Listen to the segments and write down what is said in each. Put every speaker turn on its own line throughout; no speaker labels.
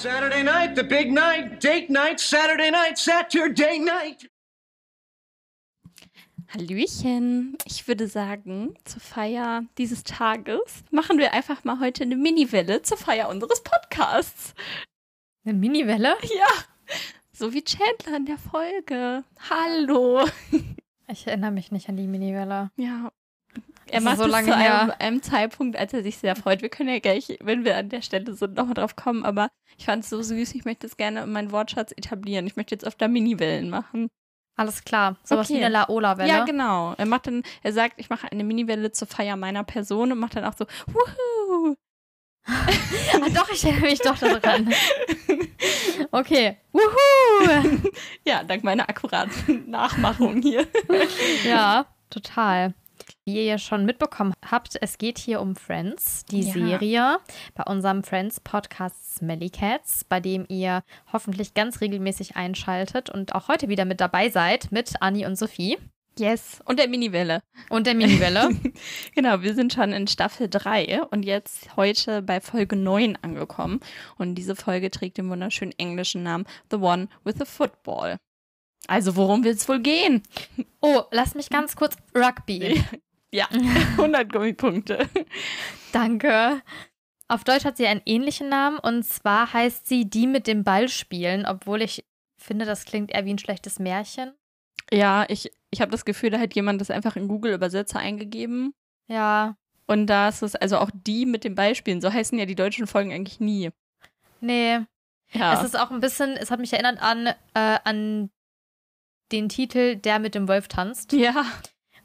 Saturday night, the big night, date night, Saturday night, Saturday night.
Hallöchen. Ich würde sagen, zur Feier dieses Tages machen wir einfach mal heute eine Miniwelle zur Feier unseres Podcasts.
Eine Miniwelle?
Ja. So wie Chandler in der Folge. Hallo.
Ich erinnere mich nicht an die Miniwelle.
Ja. Er macht so es zu einem, einem, Zeitpunkt, als er sich sehr freut. Wir können ja gleich, wenn wir an der Stelle sind, nochmal drauf kommen. Aber ich fand es so süß. Ich möchte es gerne in meinen Wortschatz etablieren. Ich möchte jetzt öfter Miniwellen machen.
Alles klar. Sowas okay. wie eine Laola-Welle.
Ja, genau. Er macht dann, er sagt, ich mache eine Miniwelle zur Feier meiner Person und macht dann auch so, wuhu.
ah, doch, ich erinnere mich doch daran. Okay. Wuhu!
ja, dank meiner akkuraten Nachmachung hier.
ja, total. Wie ihr ja schon mitbekommen habt, es geht hier um Friends, die ja. Serie bei unserem Friends Podcast Smelly Cats, bei dem ihr hoffentlich ganz regelmäßig einschaltet und auch heute wieder mit dabei seid mit Anni und Sophie.
Yes. Und der Miniwelle.
Und der Miniwelle.
genau, wir sind schon in Staffel 3 und jetzt heute bei Folge 9 angekommen. Und diese Folge trägt den wunderschönen englischen Namen The One with the Football. Also worum wird es wohl gehen?
Oh, lass mich ganz kurz Rugby.
Ja, 100 Gummipunkte.
Danke. Auf Deutsch hat sie einen ähnlichen Namen und zwar heißt sie Die mit dem Ball spielen, obwohl ich finde, das klingt eher wie ein schlechtes Märchen.
Ja, ich, ich habe das Gefühl, da hat jemand das einfach in Google-Übersetzer eingegeben.
Ja.
Und da ist es also auch die mit dem Beispielen. So heißen ja die deutschen Folgen eigentlich nie.
Nee. Ja. Es ist auch ein bisschen, es hat mich erinnert an, äh, an den Titel Der mit dem Wolf tanzt.
Ja.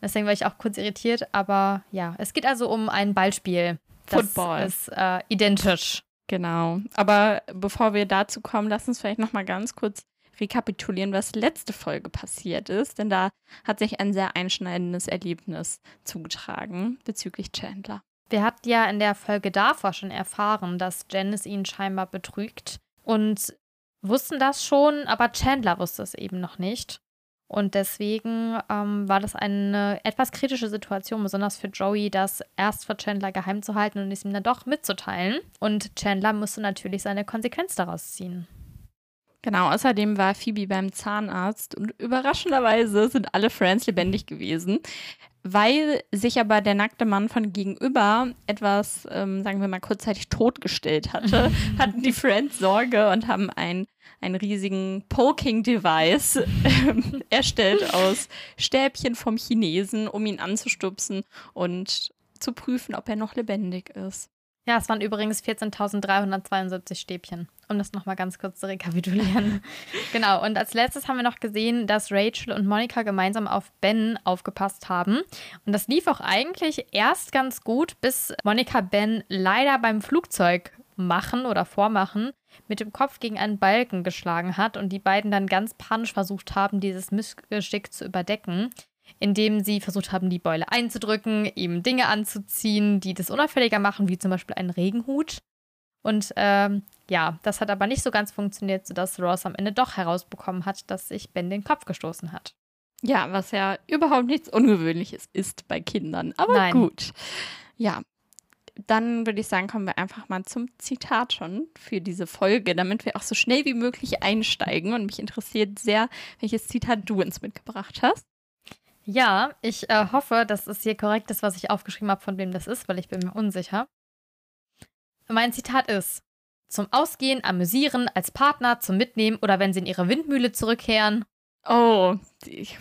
Deswegen war ich auch kurz irritiert, aber ja, es geht also um ein Ballspiel.
Football.
Das ist äh, identisch.
Genau. Aber bevor wir dazu kommen, lass uns vielleicht noch mal ganz kurz rekapitulieren, was letzte Folge passiert ist, denn da hat sich ein sehr einschneidendes Erlebnis zugetragen bezüglich Chandler.
Wir hatten ja in der Folge davor schon erfahren, dass Janice ihn scheinbar betrügt und wussten das schon, aber Chandler wusste es eben noch nicht. Und deswegen ähm, war das eine etwas kritische Situation, besonders für Joey, das erst vor Chandler geheim zu halten und es ihm dann doch mitzuteilen. Und Chandler musste natürlich seine Konsequenz daraus ziehen.
Genau, außerdem war Phoebe beim Zahnarzt und überraschenderweise sind alle Friends lebendig gewesen. Weil sich aber der nackte Mann von gegenüber etwas, ähm, sagen wir mal, kurzzeitig totgestellt hatte, hatten die Friends Sorge und haben ein einen riesigen Poking-Device äh, erstellt aus Stäbchen vom Chinesen, um ihn anzustupsen und zu prüfen, ob er noch lebendig ist.
Ja, es waren übrigens 14.372 Stäbchen, um das nochmal ganz kurz zu rekapitulieren. genau, und als letztes haben wir noch gesehen, dass Rachel und Monika gemeinsam auf Ben aufgepasst haben. Und das lief auch eigentlich erst ganz gut, bis Monika Ben leider beim Flugzeug machen oder vormachen mit dem Kopf gegen einen Balken geschlagen hat und die beiden dann ganz panisch versucht haben, dieses Missgeschick zu überdecken, indem sie versucht haben, die Beule einzudrücken, ihm Dinge anzuziehen, die das unauffälliger machen, wie zum Beispiel einen Regenhut. Und ähm, ja, das hat aber nicht so ganz funktioniert, sodass Ross am Ende doch herausbekommen hat, dass sich Ben den Kopf gestoßen hat.
Ja, was ja überhaupt nichts Ungewöhnliches ist bei Kindern. Aber
Nein.
gut. Ja, dann würde ich sagen, kommen wir einfach mal zum Zitat schon für diese Folge, damit wir auch so schnell wie möglich einsteigen. Und mich interessiert sehr, welches Zitat du uns mitgebracht hast.
Ja, ich äh, hoffe, dass es hier korrekt ist, was ich aufgeschrieben habe, von wem das ist, weil ich bin mir unsicher. Mein Zitat ist: Zum Ausgehen, amüsieren, als Partner, zum Mitnehmen oder wenn sie in ihre Windmühle zurückkehren.
Oh, ich,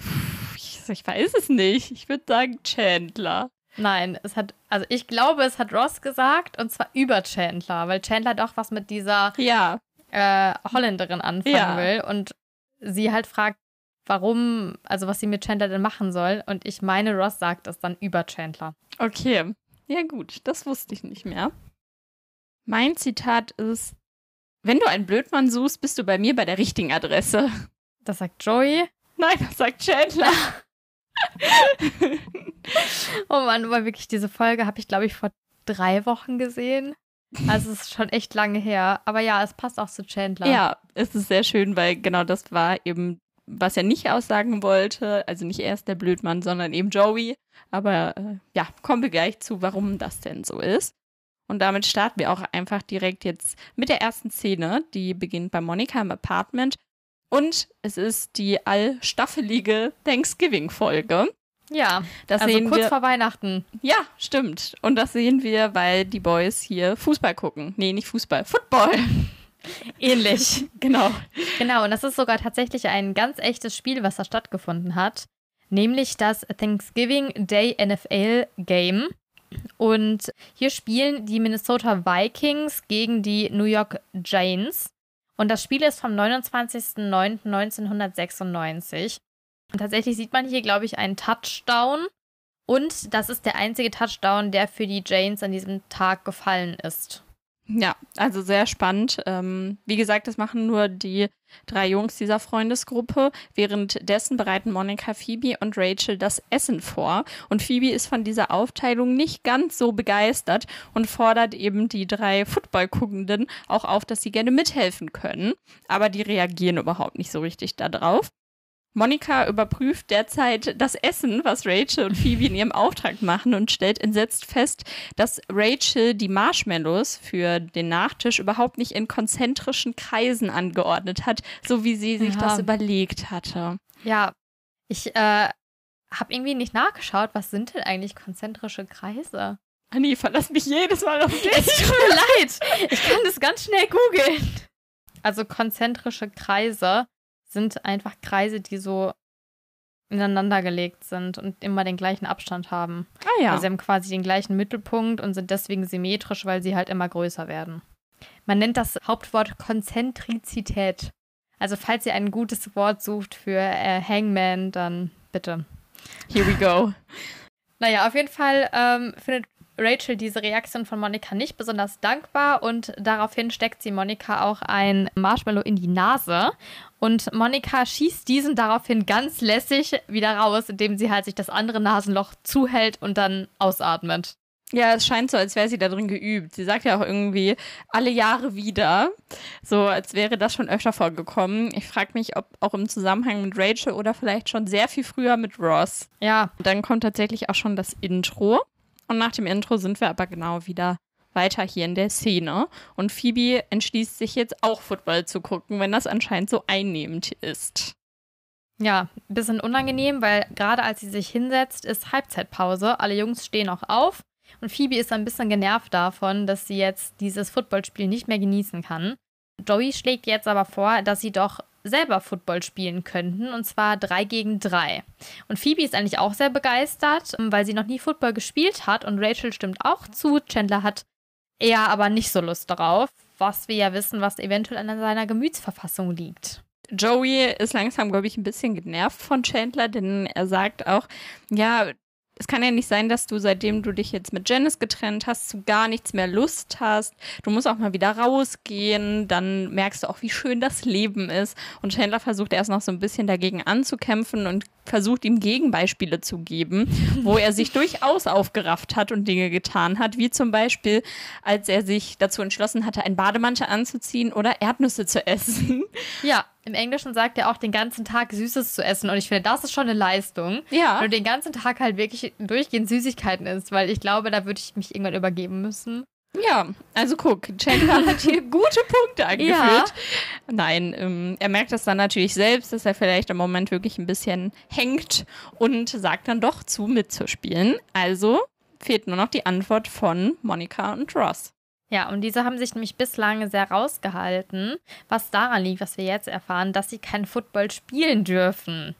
ich weiß es nicht. Ich würde sagen Chandler.
Nein, es hat, also ich glaube, es hat Ross gesagt und zwar über Chandler, weil Chandler doch was mit dieser
ja.
äh, Holländerin anfangen ja. will und sie halt fragt, warum, also was sie mit Chandler denn machen soll. Und ich meine, Ross sagt das dann über Chandler.
Okay, ja gut, das wusste ich nicht mehr. Mein Zitat ist, wenn du einen Blödmann suchst, bist du bei mir bei der richtigen Adresse.
Das sagt Joey.
Nein, das sagt Chandler.
oh Mann, aber wirklich, diese Folge habe ich, glaube ich, vor drei Wochen gesehen. Also es ist schon echt lange her. Aber ja, es passt auch zu Chandler.
Ja, es ist sehr schön, weil genau das war eben, was er nicht aussagen wollte. Also nicht erst der Blödmann, sondern eben Joey. Aber äh, ja, kommen wir gleich zu, warum das denn so ist. Und damit starten wir auch einfach direkt jetzt mit der ersten Szene. Die beginnt bei Monika im Apartment. Und es ist die allstaffelige Thanksgiving-Folge.
Ja,
Das
also
sehen
kurz
wir.
vor Weihnachten.
Ja, stimmt. Und das sehen wir, weil die Boys hier Fußball gucken. Nee, nicht Fußball, Football.
Ähnlich.
genau.
Genau, und das ist sogar tatsächlich ein ganz echtes Spiel, was da stattgefunden hat. Nämlich das Thanksgiving Day NFL Game. Und hier spielen die Minnesota Vikings gegen die New York Giants. Und das Spiel ist vom 29.09.1996. Und tatsächlich sieht man hier, glaube ich, einen Touchdown. Und das ist der einzige Touchdown, der für die Giants an diesem Tag gefallen ist.
Ja, also sehr spannend. Ähm, wie gesagt, das machen nur die drei Jungs dieser Freundesgruppe. Währenddessen bereiten Monika, Phoebe und Rachel das Essen vor. Und Phoebe ist von dieser Aufteilung nicht ganz so begeistert und fordert eben die drei Football-Guckenden auch auf, dass sie gerne mithelfen können. Aber die reagieren überhaupt nicht so richtig darauf. Monika überprüft derzeit das Essen, was Rachel und Phoebe in ihrem Auftrag machen und stellt entsetzt fest, dass Rachel die Marshmallows für den Nachtisch überhaupt nicht in konzentrischen Kreisen angeordnet hat, so wie sie sich
Ja.
das überlegt hatte.
Ja, ich äh, habe irgendwie nicht nachgeschaut, was sind denn eigentlich konzentrische Kreise?
Anni, verlass mich jedes Mal auf dich.
Es tut mir leid, ich kann das ganz schnell googeln. Also konzentrische Kreise sind einfach Kreise, die so ineinander gelegt sind und immer den gleichen Abstand haben.
Ah ja.
Also sie haben quasi den gleichen Mittelpunkt und sind deswegen symmetrisch, weil sie halt immer größer werden. Man nennt das Hauptwort Konzentrizität. Also falls ihr ein gutes Wort sucht für äh, Hangman, dann bitte.
Here we go.
Naja, auf jeden Fall ähm, findet Rachel diese Reaktion von Monika nicht besonders dankbar und daraufhin steckt sie Monika auch ein Marshmallow in die Nase. Und Monika schießt diesen daraufhin ganz lässig wieder raus, indem sie halt sich das andere Nasenloch zuhält und dann ausatmet.
Ja, es scheint so, als wäre sie da drin geübt. Sie sagt ja auch irgendwie alle Jahre wieder, so als wäre das schon öfter vorgekommen. Ich frage mich, ob auch im Zusammenhang mit Rachel oder vielleicht schon sehr viel früher mit Ross.
Ja,
Dann kommt tatsächlich auch schon das Intro. Und nach dem Intro sind wir aber genau wieder weiter hier in der Szene. Und Phoebe entschließt sich jetzt auch Football zu gucken, wenn das anscheinend so einnehmend ist.
Ja, ein bisschen unangenehm, weil gerade als sie sich hinsetzt, ist Halbzeitpause. Alle Jungs stehen auch auf und Phoebe ist ein bisschen genervt davon, dass sie jetzt dieses Footballspiel nicht mehr genießen kann. Joey schlägt jetzt aber vor, dass sie doch selber Football spielen könnten und zwar drei gegen drei. Und Phoebe ist eigentlich auch sehr begeistert, weil sie noch nie Football gespielt hat und Rachel stimmt auch zu. Chandler hat eher aber nicht so Lust darauf, was wir ja wissen, was eventuell an seiner Gemütsverfassung liegt.
Joey ist langsam, glaube ich, ein bisschen genervt von Chandler, denn er sagt auch, ja, es kann ja nicht sein, dass du, seitdem du dich jetzt mit Janice getrennt hast, zu gar nichts mehr Lust hast. Du musst auch mal wieder rausgehen, dann merkst du auch, wie schön das Leben ist. Und Chandler versucht erst noch so ein bisschen dagegen anzukämpfen und versucht ihm Gegenbeispiele zu geben, wo er sich durchaus aufgerafft hat und Dinge getan hat, wie zum Beispiel, als er sich dazu entschlossen hatte, einen Bademantel anzuziehen oder Erdnüsse zu essen.
Ja, im Englischen sagt er auch den ganzen Tag Süßes zu essen und ich finde, das ist schon eine Leistung.
Ja.
Wenn du den ganzen Tag halt wirklich durchgehend Süßigkeiten isst, weil ich glaube, da würde ich mich irgendwann übergeben müssen.
Ja, also guck, Chandler hat hier gute Punkte angeführt. Nein, ähm, er merkt das dann natürlich selbst, dass er vielleicht im Moment wirklich ein bisschen hängt und sagt dann doch zu, mitzuspielen. Also fehlt nur noch die Antwort von Monika und Ross.
Ja, und diese haben sich nämlich bislang sehr rausgehalten, was daran liegt, was wir jetzt erfahren, dass sie kein Football spielen dürfen.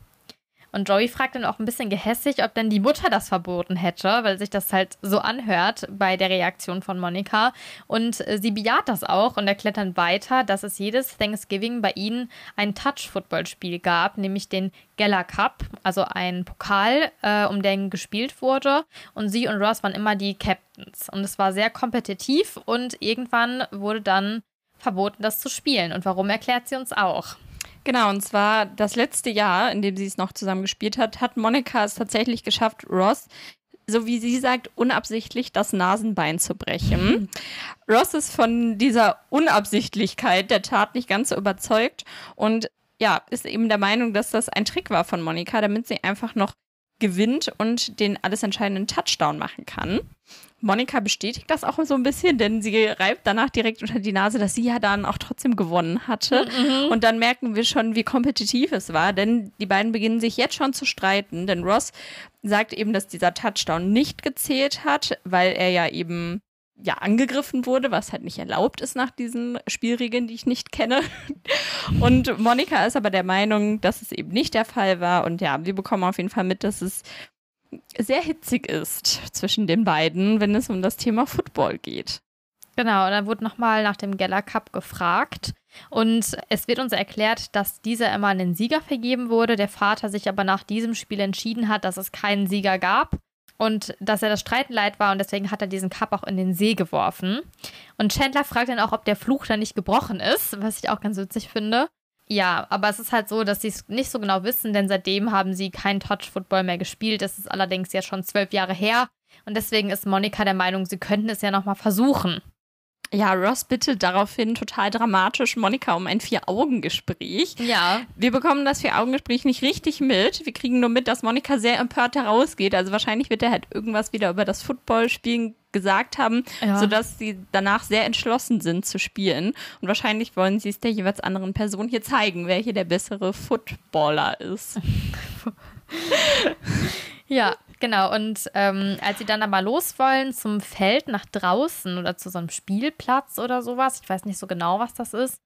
Und Joey fragt dann auch ein bisschen gehässig, ob denn die Mutter das verboten hätte, weil sich das halt so anhört bei der Reaktion von Monika. Und äh, sie bejaht das auch und erklärt dann weiter, dass es jedes Thanksgiving bei ihnen ein Touch-Football-Spiel gab, nämlich den Geller Cup, also ein Pokal, äh, um den gespielt wurde. Und sie und Ross waren immer die Captains. Und es war sehr kompetitiv und irgendwann wurde dann verboten, das zu spielen. Und warum erklärt sie uns auch?
Genau, und zwar das letzte Jahr, in dem sie es noch zusammen gespielt hat, hat Monika es tatsächlich geschafft, Ross, so wie sie sagt, unabsichtlich das Nasenbein zu brechen. Ross ist von dieser Unabsichtlichkeit der Tat nicht ganz so überzeugt und ja, ist eben der Meinung, dass das ein Trick war von Monika, damit sie einfach noch gewinnt und den alles entscheidenden Touchdown machen kann. Monika bestätigt das auch so ein bisschen, denn sie reibt danach direkt unter die Nase, dass sie ja dann auch trotzdem gewonnen hatte. Mhm. Und dann merken wir schon, wie kompetitiv es war, denn die beiden beginnen sich jetzt schon zu streiten, denn Ross sagt eben, dass dieser Touchdown nicht gezählt hat, weil er ja eben ja angegriffen wurde, was halt nicht erlaubt ist nach diesen Spielregeln, die ich nicht kenne. Und Monika ist aber der Meinung, dass es eben nicht der Fall war. Und ja, wir bekommen auf jeden Fall mit, dass es sehr hitzig ist zwischen den beiden, wenn es um das Thema Football geht.
Genau, da wurde nochmal nach dem Geller Cup gefragt. Und es wird uns erklärt, dass dieser immer an den Sieger vergeben wurde, der Vater sich aber nach diesem Spiel entschieden hat, dass es keinen Sieger gab und dass er das Streiten leid war und deswegen hat er diesen Cup auch in den See geworfen. Und Chandler fragt dann auch, ob der Fluch da nicht gebrochen ist, was ich auch ganz witzig finde. Ja, aber es ist halt so, dass sie es nicht so genau wissen, denn seitdem haben sie keinen Touch-Football mehr gespielt. Das ist allerdings jetzt schon zwölf Jahre her. Und deswegen ist Monika der Meinung, sie könnten es ja nochmal versuchen.
Ja, Ross bittet daraufhin total dramatisch Monika um ein Vier-Augen-Gespräch.
Ja.
Wir bekommen das Vier-Augen-Gespräch nicht richtig mit. Wir kriegen nur mit, dass Monika sehr empört herausgeht. Also wahrscheinlich wird er halt irgendwas wieder über das Footballspielen gesagt haben, ja. sodass sie danach sehr entschlossen sind zu spielen. Und wahrscheinlich wollen sie es der jeweils anderen Person hier zeigen, wer hier der bessere Footballer ist.
ja, genau. Und ähm, als sie dann aber los wollen zum Feld nach draußen oder zu so einem Spielplatz oder sowas, ich weiß nicht so genau, was das ist,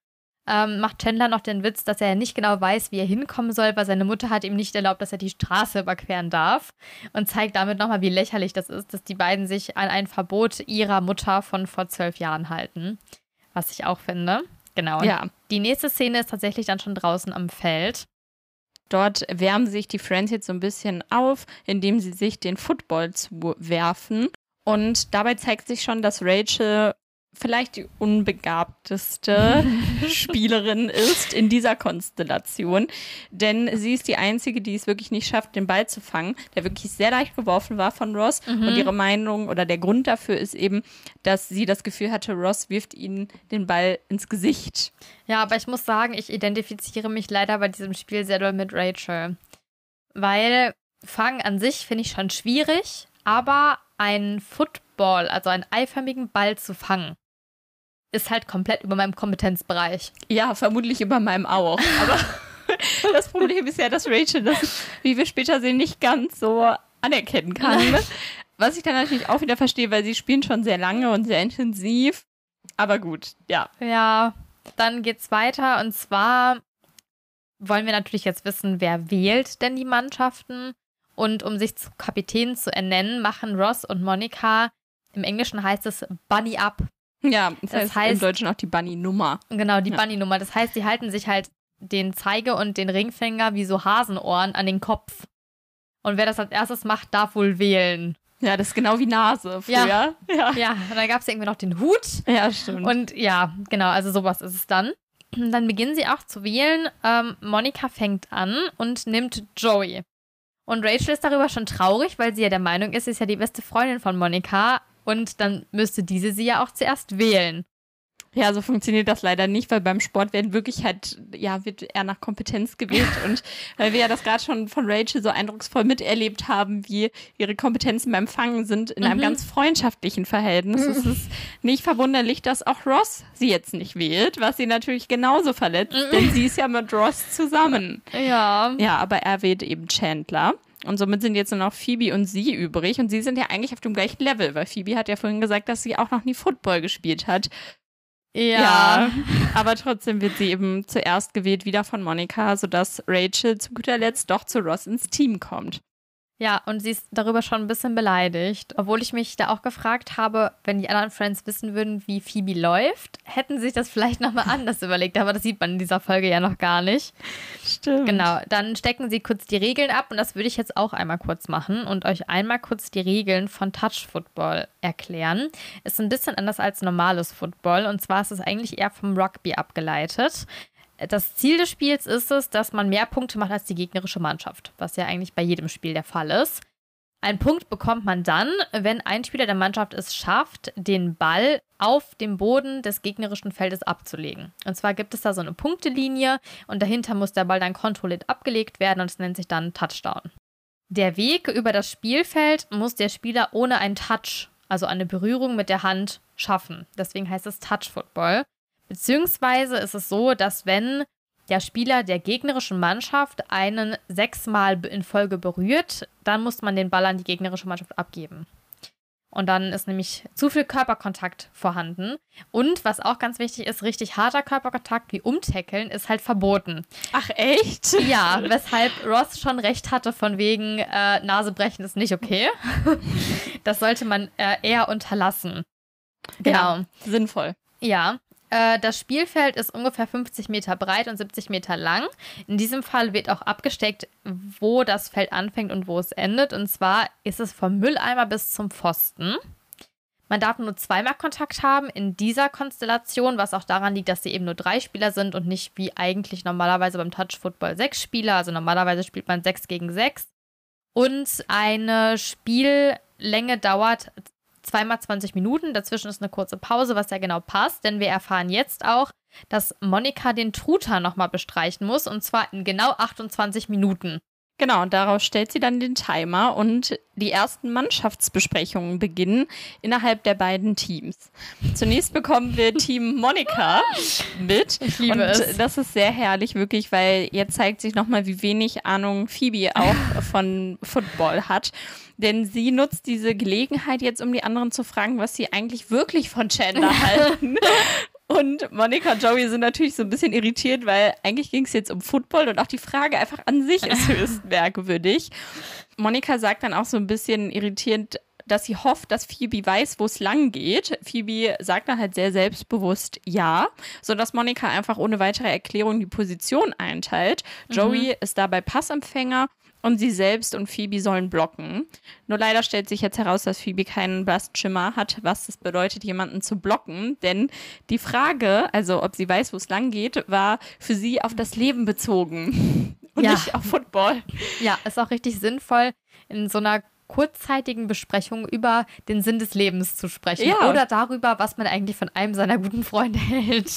ähm, macht Chandler noch den Witz, dass er nicht genau weiß, wie er hinkommen soll, weil seine Mutter hat ihm nicht erlaubt, dass er die Straße überqueren darf. Und zeigt damit nochmal, wie lächerlich das ist, dass die beiden sich an ein Verbot ihrer Mutter von vor zwölf Jahren halten. Was ich auch finde. Genau.
Ja.
Die nächste Szene ist tatsächlich dann schon draußen am Feld.
Dort wärmen sich die Friends jetzt so ein bisschen auf, indem sie sich den Football zuwerfen. Und dabei zeigt sich schon, dass Rachel vielleicht die unbegabteste Spielerin ist in dieser Konstellation. Denn sie ist die Einzige, die es wirklich nicht schafft, den Ball zu fangen, der wirklich sehr leicht geworfen war von Ross. Mhm. Und ihre Meinung oder der Grund dafür ist eben, dass sie das Gefühl hatte, Ross wirft ihnen den Ball ins Gesicht.
Ja, aber ich muss sagen, ich identifiziere mich leider bei diesem Spiel sehr doll mit Rachel. Weil Fangen an sich finde ich schon schwierig, aber ein Football, also einen eiförmigen Ball zu fangen, ist halt komplett über meinem Kompetenzbereich.
Ja, vermutlich über meinem auch. Aber das Problem ist ja, dass Rachel das, wie wir später sehen, nicht ganz so anerkennen kann. Was ich dann natürlich auch wieder verstehe, weil sie spielen schon sehr lange und sehr intensiv. Aber gut, ja.
Ja, dann geht's weiter und zwar wollen wir natürlich jetzt wissen, wer wählt denn die Mannschaften. Und um sich zu Kapitän zu ernennen, machen Ross und Monika, im Englischen heißt es Bunny Up,
ja, das, das heißt, heißt, im Deutschen auch die Bunny-Nummer.
Genau, die ja. Bunny-Nummer. Das heißt, die halten sich halt den Zeige und den Ringfinger wie so Hasenohren an den Kopf. Und wer das als erstes macht, darf wohl wählen.
Ja, das ist genau wie Nase
früher. Ja, ja. ja. und dann gab es irgendwie noch den Hut.
Ja, stimmt.
Und ja, genau, also sowas ist es dann. Dann beginnen sie auch zu wählen. Ähm, Monika fängt an und nimmt Joey. Und Rachel ist darüber schon traurig, weil sie ja der Meinung ist, sie ist ja die beste Freundin von Monika. Und dann müsste diese sie ja auch zuerst wählen.
Ja, so funktioniert das leider nicht, weil beim Sport werden wirklich halt, ja, wird eher nach Kompetenz gewählt. und weil wir ja das gerade schon von Rachel so eindrucksvoll miterlebt haben, wie ihre Kompetenzen beim Fangen sind in mhm. einem ganz freundschaftlichen Verhältnis, mhm. ist es nicht verwunderlich, dass auch Ross sie jetzt nicht wählt, was sie natürlich genauso verletzt, mhm. denn sie ist ja mit Ross zusammen.
Ja.
Ja, aber er wählt eben Chandler. Und somit sind jetzt nur noch Phoebe und sie übrig. Und sie sind ja eigentlich auf dem gleichen Level, weil Phoebe hat ja vorhin gesagt, dass sie auch noch nie Football gespielt hat.
Ja. ja.
aber trotzdem wird sie eben zuerst gewählt, wieder von Monika, sodass Rachel zu guter Letzt doch zu Ross ins Team kommt.
Ja, und sie ist darüber schon ein bisschen beleidigt. Obwohl ich mich da auch gefragt habe, wenn die anderen Friends wissen würden, wie Phoebe läuft, hätten sie sich das vielleicht nochmal anders überlegt. Aber das sieht man in dieser Folge ja noch gar nicht.
Stimmt.
Genau, dann stecken sie kurz die Regeln ab und das würde ich jetzt auch einmal kurz machen und euch einmal kurz die Regeln von Touch Football erklären. Ist ein bisschen anders als normales Football und zwar ist es eigentlich eher vom Rugby abgeleitet. Das Ziel des Spiels ist es, dass man mehr Punkte macht als die gegnerische Mannschaft, was ja eigentlich bei jedem Spiel der Fall ist. Einen Punkt bekommt man dann, wenn ein Spieler der Mannschaft es schafft, den Ball auf dem Boden des gegnerischen Feldes abzulegen. Und zwar gibt es da so eine Punktelinie und dahinter muss der Ball dann kontrolliert abgelegt werden und es nennt sich dann Touchdown. Der Weg über das Spielfeld muss der Spieler ohne einen Touch also eine Berührung mit der Hand, schaffen. Deswegen heißt es Touch Football. Beziehungsweise ist es so, dass wenn der Spieler der gegnerischen Mannschaft einen sechsmal in Folge berührt, dann muss man den Ball an die gegnerische Mannschaft abgeben. Und dann ist nämlich zu viel Körperkontakt vorhanden. Und was auch ganz wichtig ist, richtig harter Körperkontakt wie Umtackeln ist halt verboten.
Ach echt?
Ja, weshalb Ross schon recht hatte von wegen äh, Nasebrechen ist nicht okay. das sollte man äh, eher unterlassen. Genau.
Ja, sinnvoll.
Ja, das Spielfeld ist ungefähr 50 Meter breit und 70 Meter lang. In diesem Fall wird auch abgesteckt, wo das Feld anfängt und wo es endet. Und zwar ist es vom Mülleimer bis zum Pfosten. Man darf nur zweimal Kontakt haben in dieser Konstellation, was auch daran liegt, dass sie eben nur drei Spieler sind und nicht wie eigentlich normalerweise beim Touch Football sechs Spieler. Also normalerweise spielt man sechs gegen sechs. Und eine Spiellänge dauert zweimal 20 Minuten. Dazwischen ist eine kurze Pause, was ja genau passt, denn wir erfahren jetzt auch, dass Monika den Truter nochmal bestreichen muss und zwar in genau 28 Minuten.
Genau, und daraus stellt sie dann den Timer und die ersten Mannschaftsbesprechungen beginnen innerhalb der beiden Teams. Zunächst bekommen wir Team Monika mit.
Ich liebe
und
es.
das ist sehr herrlich, wirklich, weil jetzt zeigt sich nochmal, wie wenig Ahnung Phoebe auch von Football hat. Denn sie nutzt diese Gelegenheit jetzt, um die anderen zu fragen, was sie eigentlich wirklich von Chandler halten. Und Monika und Joey sind natürlich so ein bisschen irritiert, weil eigentlich ging es jetzt um Football und auch die Frage einfach an sich ist höchst merkwürdig. Monika sagt dann auch so ein bisschen irritierend, dass sie hofft, dass Phoebe weiß, wo es lang geht. Phoebe sagt dann halt sehr selbstbewusst ja, sodass Monika einfach ohne weitere Erklärung die Position einteilt. Joey ist dabei Passempfänger und sie selbst und Phoebe sollen blocken. Nur leider stellt sich jetzt heraus, dass Phoebe keinen Blastschimmer hat, was es bedeutet, jemanden zu blocken. Denn die Frage, also ob sie weiß, wo es lang geht, war für sie auf das Leben bezogen und
Ja.
nicht auf Football.
Ja, ist auch richtig sinnvoll, in so einer kurzzeitigen Besprechung über den Sinn des Lebens zu sprechen.
Ja.
Oder darüber, was man eigentlich von einem seiner guten Freunde hält.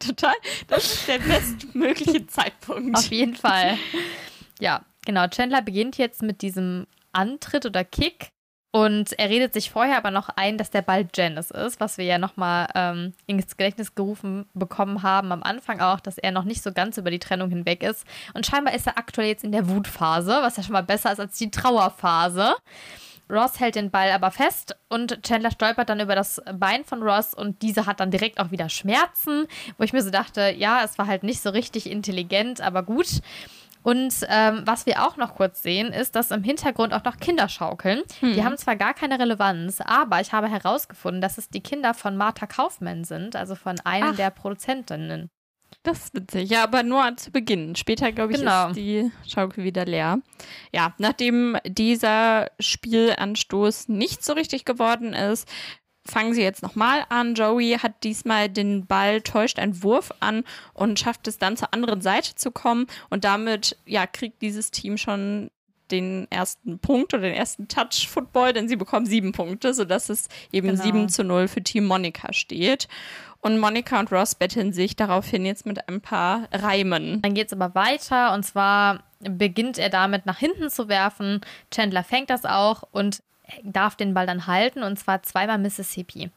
Total. Das ist der bestmögliche Zeitpunkt.
Auf jeden Fall. Ja, genau. Chandler beginnt jetzt mit diesem Antritt oder Kick. Und er redet sich vorher aber noch ein, dass der Ball Janice ist, was wir ja nochmal ähm, ins Gedächtnis gerufen bekommen haben am Anfang auch, dass er noch nicht so ganz über die Trennung hinweg ist. Und scheinbar ist er aktuell jetzt in der Wutphase, was ja schon mal besser ist als die Trauerphase. Ross hält den Ball aber fest und Chandler stolpert dann über das Bein von Ross und diese hat dann direkt auch wieder Schmerzen, wo ich mir so dachte, ja, es war halt nicht so richtig intelligent, aber gut. Und ähm, was wir auch noch kurz sehen, ist, dass im Hintergrund auch noch Kinder schaukeln. Die haben zwar gar keine Relevanz, aber ich habe herausgefunden, dass es die Kinder von Martha Kaufmann sind, also von einem
Ach.
der Produzentinnen.
Das ist witzig. Ja, aber nur zu Beginn. Später, glaube ich,
Genau.
ist die Schaukel wieder leer. Ja, nachdem dieser Spielanstoß nicht so richtig geworden ist, fangen sie jetzt nochmal an. Joey hat diesmal den Ball, täuscht einen Wurf an und schafft es dann zur anderen Seite zu kommen. Und damit, ja, kriegt dieses Team schon den ersten Punkt oder den ersten Touch-Football, denn sie bekommen sieben Punkte, sodass es eben
Genau.
7 zu 0 für Team Monika steht. Und Monika und Ross betteln sich daraufhin jetzt mit ein paar Reimen.
Dann geht es aber weiter und zwar beginnt er damit nach hinten zu werfen. Chandler fängt das auch und darf den Ball dann halten und zwar zweimal Mississippi.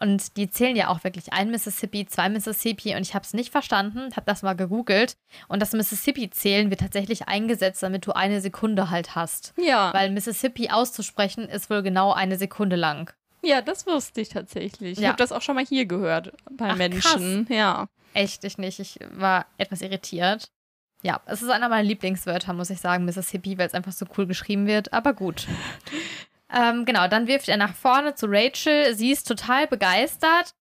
Und die zählen ja auch wirklich ein Mississippi, zwei Mississippi und ich habe es nicht verstanden, habe das mal gegoogelt und das Mississippi-Zählen wird tatsächlich eingesetzt, damit du eine Sekunde halt hast.
Ja,
Weil Mississippi auszusprechen ist wohl genau eine Sekunde lang.
ja, das wusste ich tatsächlich. Ich
Ja.
habe das auch schon mal hier gehört bei
Ach,
Menschen. Ja.
Echt, ich nicht. Ich war etwas irritiert. Ja, es ist einer meiner Lieblingswörter, muss ich sagen, Mississippi, weil es einfach so cool geschrieben wird, aber gut. Ähm, genau, dann wirft er nach vorne zu Rachel. Sie ist total begeistert,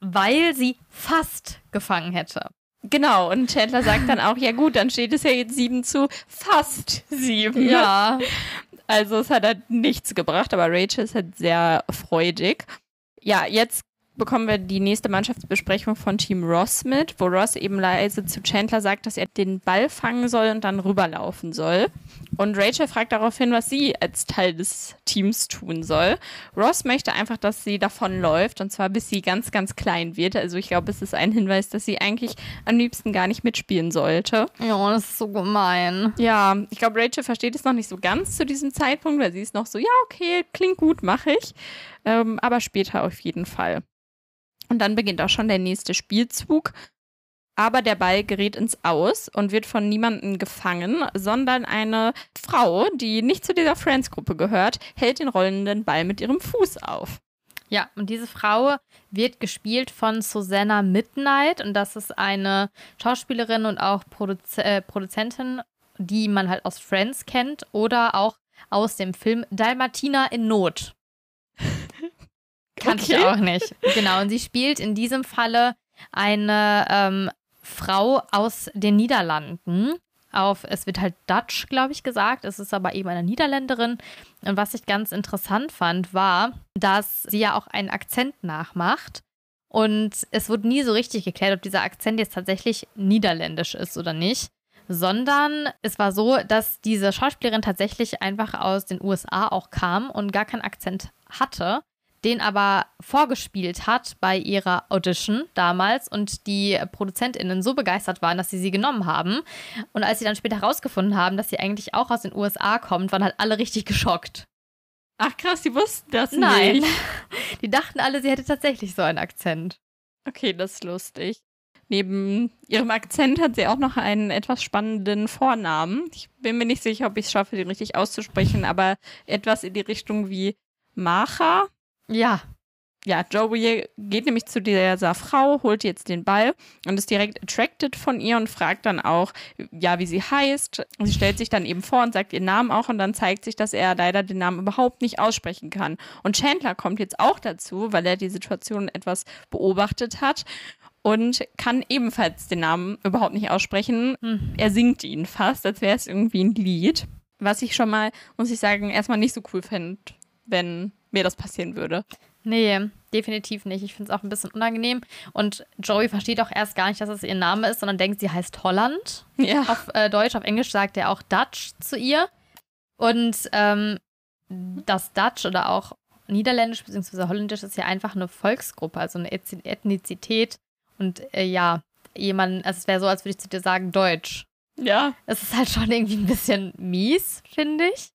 weil sie fast gefangen hätte.
Genau, und Chandler sagt dann auch, ja gut, dann steht es ja jetzt 7 zu fast 7.
Ja.
Also es hat halt nichts gebracht, aber Rachel ist halt sehr freudig. Ja, jetzt bekommen wir die nächste Mannschaftsbesprechung von Team Ross mit, wo Ross eben leise zu Chandler sagt, dass er den Ball fangen soll und dann rüberlaufen soll. Und Rachel fragt daraufhin, was sie als Teil des Teams tun soll. Ross möchte einfach, dass sie davonläuft und zwar bis sie ganz, ganz klein wird. Also ich glaube, es ist ein Hinweis, dass sie eigentlich am liebsten gar nicht mitspielen sollte.
Ja, das ist so gemein.
Ja, ich glaube, Rachel versteht es noch nicht so ganz zu diesem Zeitpunkt, weil sie ist noch so, ja, okay, klingt gut, mache ich. ähm, aber später auf jeden Fall. Und dann beginnt auch schon der nächste Spielzug. Aber der Ball gerät ins Aus und wird von niemandem gefangen, sondern eine Frau, die nicht zu dieser Friends-Gruppe gehört, hält den rollenden Ball mit ihrem Fuß auf.
Ja, und diese Frau wird gespielt von Susanna Midnight und das ist eine Schauspielerin und auch Produz äh, Produzentin, die man halt aus Friends kennt oder auch aus dem Film Dalmatina in Not. Kannte okay. ich auch nicht. Genau, und sie spielt in diesem Falle eine ähm, Frau aus den Niederlanden. Auf, es wird halt Dutch, glaube ich, gesagt. Es ist aber eben eine Niederländerin. Und was ich ganz interessant fand, war, dass sie ja auch einen Akzent nachmacht. Und es wurde nie so richtig geklärt, ob dieser Akzent jetzt tatsächlich niederländisch ist oder nicht. Sondern es war so, dass diese Schauspielerin tatsächlich einfach aus den USA auch kam und gar keinen Akzent hatte den aber vorgespielt hat bei ihrer Audition damals und die ProduzentInnen so begeistert waren, dass sie sie genommen haben. Und als sie dann später herausgefunden haben, dass sie eigentlich auch aus den USA kommt, waren halt alle richtig geschockt.
Ach krass, die wussten das
Nein.
nicht.
Die dachten alle, sie hätte tatsächlich so einen Akzent.
Okay, das ist lustig. Neben ihrem Akzent hat sie auch noch einen etwas spannenden Vornamen. Ich bin mir nicht sicher, ob ich es schaffe, den richtig auszusprechen, aber etwas in die Richtung wie Macha.
Ja.
Ja, Joey geht nämlich zu dieser Frau, holt jetzt den Ball und ist direkt attracted von ihr und fragt dann auch, ja, wie sie heißt. Sie stellt sich dann eben vor und sagt ihren Namen auch und dann zeigt sich, dass er leider den Namen überhaupt nicht aussprechen kann. Und Chandler kommt jetzt auch dazu, weil er die Situation etwas beobachtet hat und kann ebenfalls den Namen überhaupt nicht aussprechen. Hm. Er singt ihn fast, als wäre es irgendwie ein Lied. Was ich schon mal, muss ich sagen, erstmal nicht so cool fände, wenn mir das passieren würde.
Nee, definitiv nicht. Ich finde es auch ein bisschen unangenehm. Und Joey versteht auch erst gar nicht, dass es ihr Name ist, sondern denkt, sie heißt Holland. Ja. Auf äh, Deutsch, auf Englisch sagt er auch Dutch zu ihr. Und ähm, das Dutch oder auch Niederländisch bzw. Holländisch ist ja einfach eine Volksgruppe, also eine Ethnizität. Und äh, ja, jemand, also es wäre so, als würde ich zu dir sagen, Deutsch.
Ja.
Es ist halt schon irgendwie ein bisschen mies, finde ich.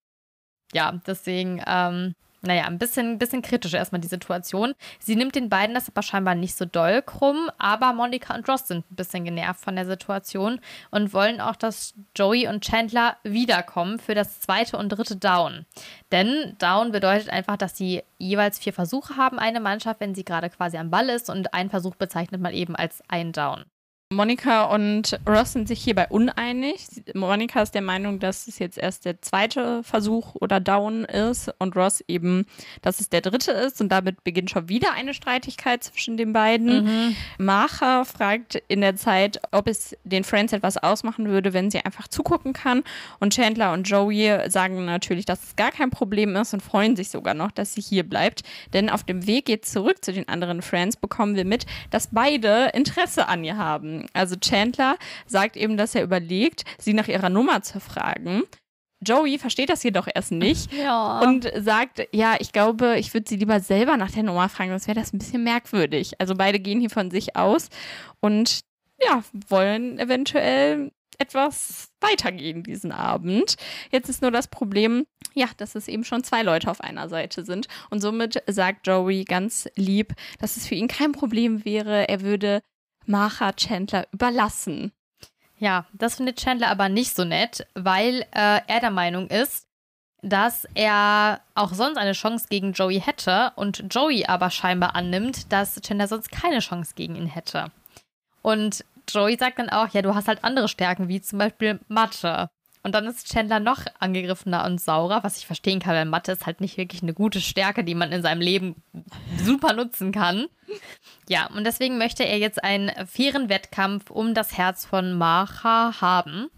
Ja, deswegen, ähm, naja, ein bisschen, bisschen kritisch erstmal die Situation. Sie nimmt den beiden das aber scheinbar nicht so doll krumm, aber Monika und Ross sind ein bisschen genervt von der Situation und wollen auch, dass Joey und Chandler wiederkommen für das zweite und dritte Down. Denn Down bedeutet einfach, dass sie jeweils vier Versuche haben, eine Mannschaft, wenn sie gerade quasi am Ball ist und einen Versuch bezeichnet man eben als ein Down.
Monika und Ross sind sich hierbei uneinig. Monika ist der Meinung, dass es jetzt erst der zweite Versuch oder Down ist und Ross eben, dass es der dritte ist und damit beginnt schon wieder eine Streitigkeit zwischen den beiden. Mhm. Macher fragt in der Zeit, ob es den Friends etwas ausmachen würde, wenn sie einfach zugucken kann und Chandler und Joey sagen natürlich, dass es gar kein Problem ist und freuen sich sogar noch, dass sie hier bleibt, denn auf dem Weg jetzt zurück zu den anderen Friends bekommen wir mit, dass beide Interesse an ihr haben also Chandler sagt eben, dass er überlegt, sie nach ihrer Nummer zu fragen. Joey versteht das jedoch erst nicht
ja.
und sagt, ja, ich glaube, ich würde sie lieber selber nach der Nummer fragen, sonst wäre das ein bisschen merkwürdig. Also beide gehen hier von sich aus und ja, wollen eventuell etwas weitergehen diesen Abend. Jetzt ist nur das Problem, ja, dass es eben schon zwei Leute auf einer Seite sind. Und somit sagt Joey ganz lieb, dass es für ihn kein Problem wäre. Er würde Martha Chandler überlassen.
Ja, das findet Chandler aber nicht so nett, weil äh, er der Meinung ist, dass er auch sonst eine Chance gegen Joey hätte und Joey aber scheinbar annimmt, dass Chandler sonst keine Chance gegen ihn hätte. Und Joey sagt dann auch, ja, du hast halt andere Stärken, wie zum Beispiel Mathe. Und dann ist Chandler noch angegriffener und saurer, was ich verstehen kann, weil Mathe ist halt nicht wirklich eine gute Stärke, die man in seinem Leben super nutzen kann. Ja, und deswegen möchte er jetzt einen fairen Wettkampf um das Herz von Macha haben.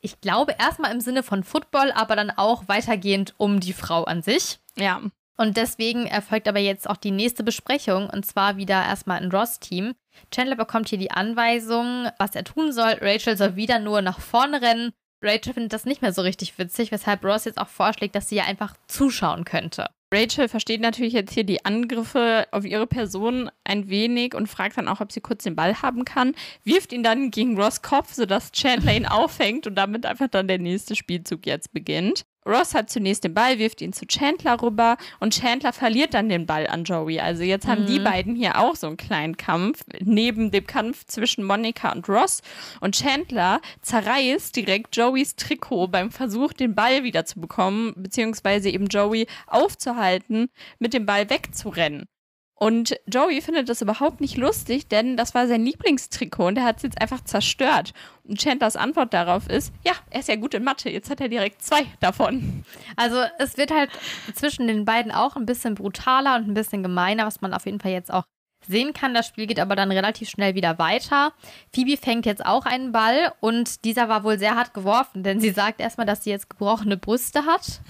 Ich glaube erstmal im Sinne von Football, aber dann auch weitergehend um die Frau an sich.
Ja.
Und deswegen erfolgt aber jetzt auch die nächste Besprechung und zwar wieder erstmal ein Ross-Team. Chandler bekommt hier die Anweisung, was er tun soll. Rachel soll wieder nur nach vorne rennen Rachel findet das nicht mehr so richtig witzig, weshalb Ross jetzt auch vorschlägt, dass sie ja einfach zuschauen könnte.
Rachel versteht natürlich jetzt hier die Angriffe auf ihre Person ein wenig und fragt dann auch, ob sie kurz den Ball haben kann, wirft ihn dann gegen Ross Kopf, sodass Chandler ihn auffängt und damit einfach dann der nächste Spielzug jetzt beginnt. Ross hat zunächst den Ball, wirft ihn zu Chandler rüber und Chandler verliert dann den Ball an Joey. Also jetzt haben die beiden hier auch so einen kleinen Kampf neben dem Kampf zwischen Monica und Ross. Und Chandler zerreißt direkt Joeys Trikot beim Versuch, den Ball wieder zu bekommen, beziehungsweise eben Joey aufzuhalten, mit dem Ball wegzurennen. Und Joey findet das überhaupt nicht lustig, denn das war sein Lieblingstrikot und er hat es jetzt einfach zerstört. Und Chandlers Antwort darauf ist, ja, er ist ja gut in Mathe, jetzt hat er direkt zwei davon.
Also es wird halt zwischen den beiden auch ein bisschen brutaler und ein bisschen gemeiner, was man auf jeden Fall jetzt auch sehen kann. Das Spiel geht aber dann relativ schnell wieder weiter. Phoebe fängt jetzt auch einen Ball und dieser war wohl sehr hart geworfen, denn sie sagt erstmal, dass sie jetzt gebrochene Brüste hat.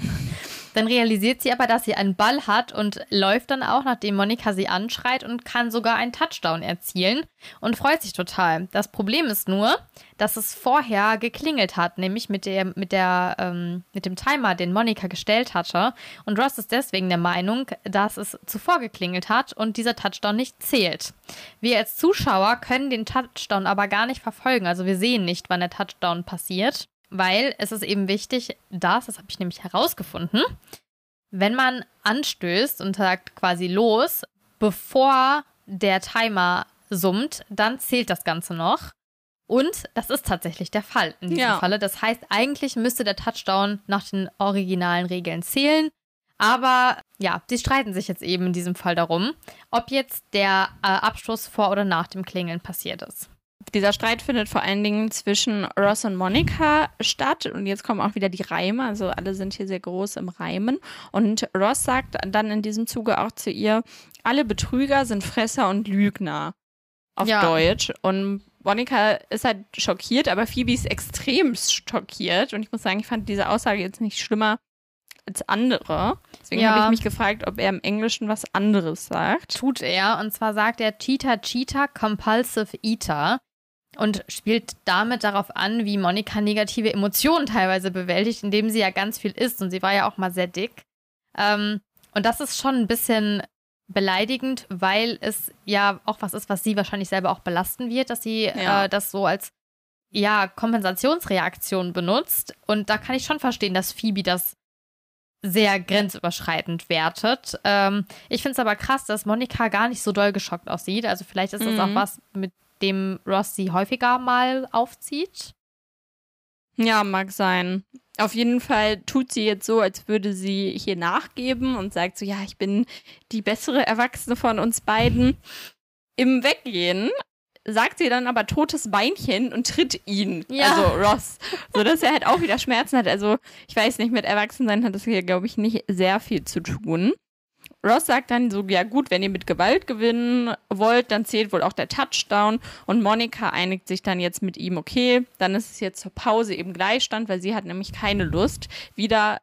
Dann realisiert sie aber, dass sie einen Ball hat und läuft dann auch, nachdem Monika sie anschreit und kann sogar einen Touchdown erzielen und freut sich total. Das Problem ist nur, dass es vorher geklingelt hat, nämlich mit, der, mit, der, ähm, mit dem Timer, den Monika gestellt hatte. Und Ross ist deswegen der Meinung, dass es zuvor geklingelt hat und dieser Touchdown nicht zählt. Wir als Zuschauer können den Touchdown aber gar nicht verfolgen. Also wir sehen nicht, wann der Touchdown passiert weil es ist eben wichtig, dass, das habe ich nämlich herausgefunden, wenn man anstößt und sagt quasi los, bevor der Timer summt, dann zählt das Ganze noch. Und das ist tatsächlich der Fall in diesem ja. Falle. Das heißt, eigentlich müsste der Touchdown nach den originalen Regeln zählen. Aber ja, sie streiten sich jetzt eben in diesem Fall darum, ob jetzt der äh, Abstoß vor oder nach dem Klingeln passiert ist.
Dieser Streit findet vor allen Dingen zwischen Ross und Monica statt. Und jetzt kommen auch wieder die Reime. Also alle sind hier sehr groß im Reimen. Und Ross sagt dann in diesem Zuge auch zu ihr, alle Betrüger sind Fresser und Lügner. Auf ja. Deutsch. Und Monika ist halt schockiert, aber Phoebe ist extrem schockiert. Und ich muss sagen, ich fand diese Aussage jetzt nicht schlimmer als andere. Deswegen ja. habe ich mich gefragt, ob er im Englischen was anderes sagt.
Tut er. Und zwar sagt er Cheetah Cheetah Compulsive Eater und spielt damit darauf an, wie Monika negative Emotionen teilweise bewältigt, indem sie ja ganz viel isst und sie war ja auch mal sehr dick. Ähm, und das ist schon ein bisschen beleidigend, weil es ja auch was ist, was sie wahrscheinlich selber auch belasten wird, dass sie ja. äh, das so als ja, Kompensationsreaktion benutzt. Und da kann ich schon verstehen, dass Phoebe das sehr grenzüberschreitend wertet. Ähm, ich finde es aber krass, dass Monika gar nicht so doll geschockt aussieht. Also vielleicht ist das mhm. auch was, mit dem Ross sie häufiger mal aufzieht.
Ja, mag sein. Auf jeden Fall tut sie jetzt so, als würde sie hier nachgeben und sagt so, ja, ich bin die bessere Erwachsene von uns beiden. Im Weggehen sagt sie dann aber totes Beinchen und tritt ihn, ja. also Ross, sodass er halt auch wieder Schmerzen hat. Also ich weiß nicht, mit Erwachsensein hat das hier, glaube ich, nicht sehr viel zu tun. Ross sagt dann so, ja gut, wenn ihr mit Gewalt gewinnen wollt, dann zählt wohl auch der Touchdown. Und Monika einigt sich dann jetzt mit ihm, okay, dann ist es jetzt zur Pause eben Gleichstand, weil sie hat nämlich keine Lust, wieder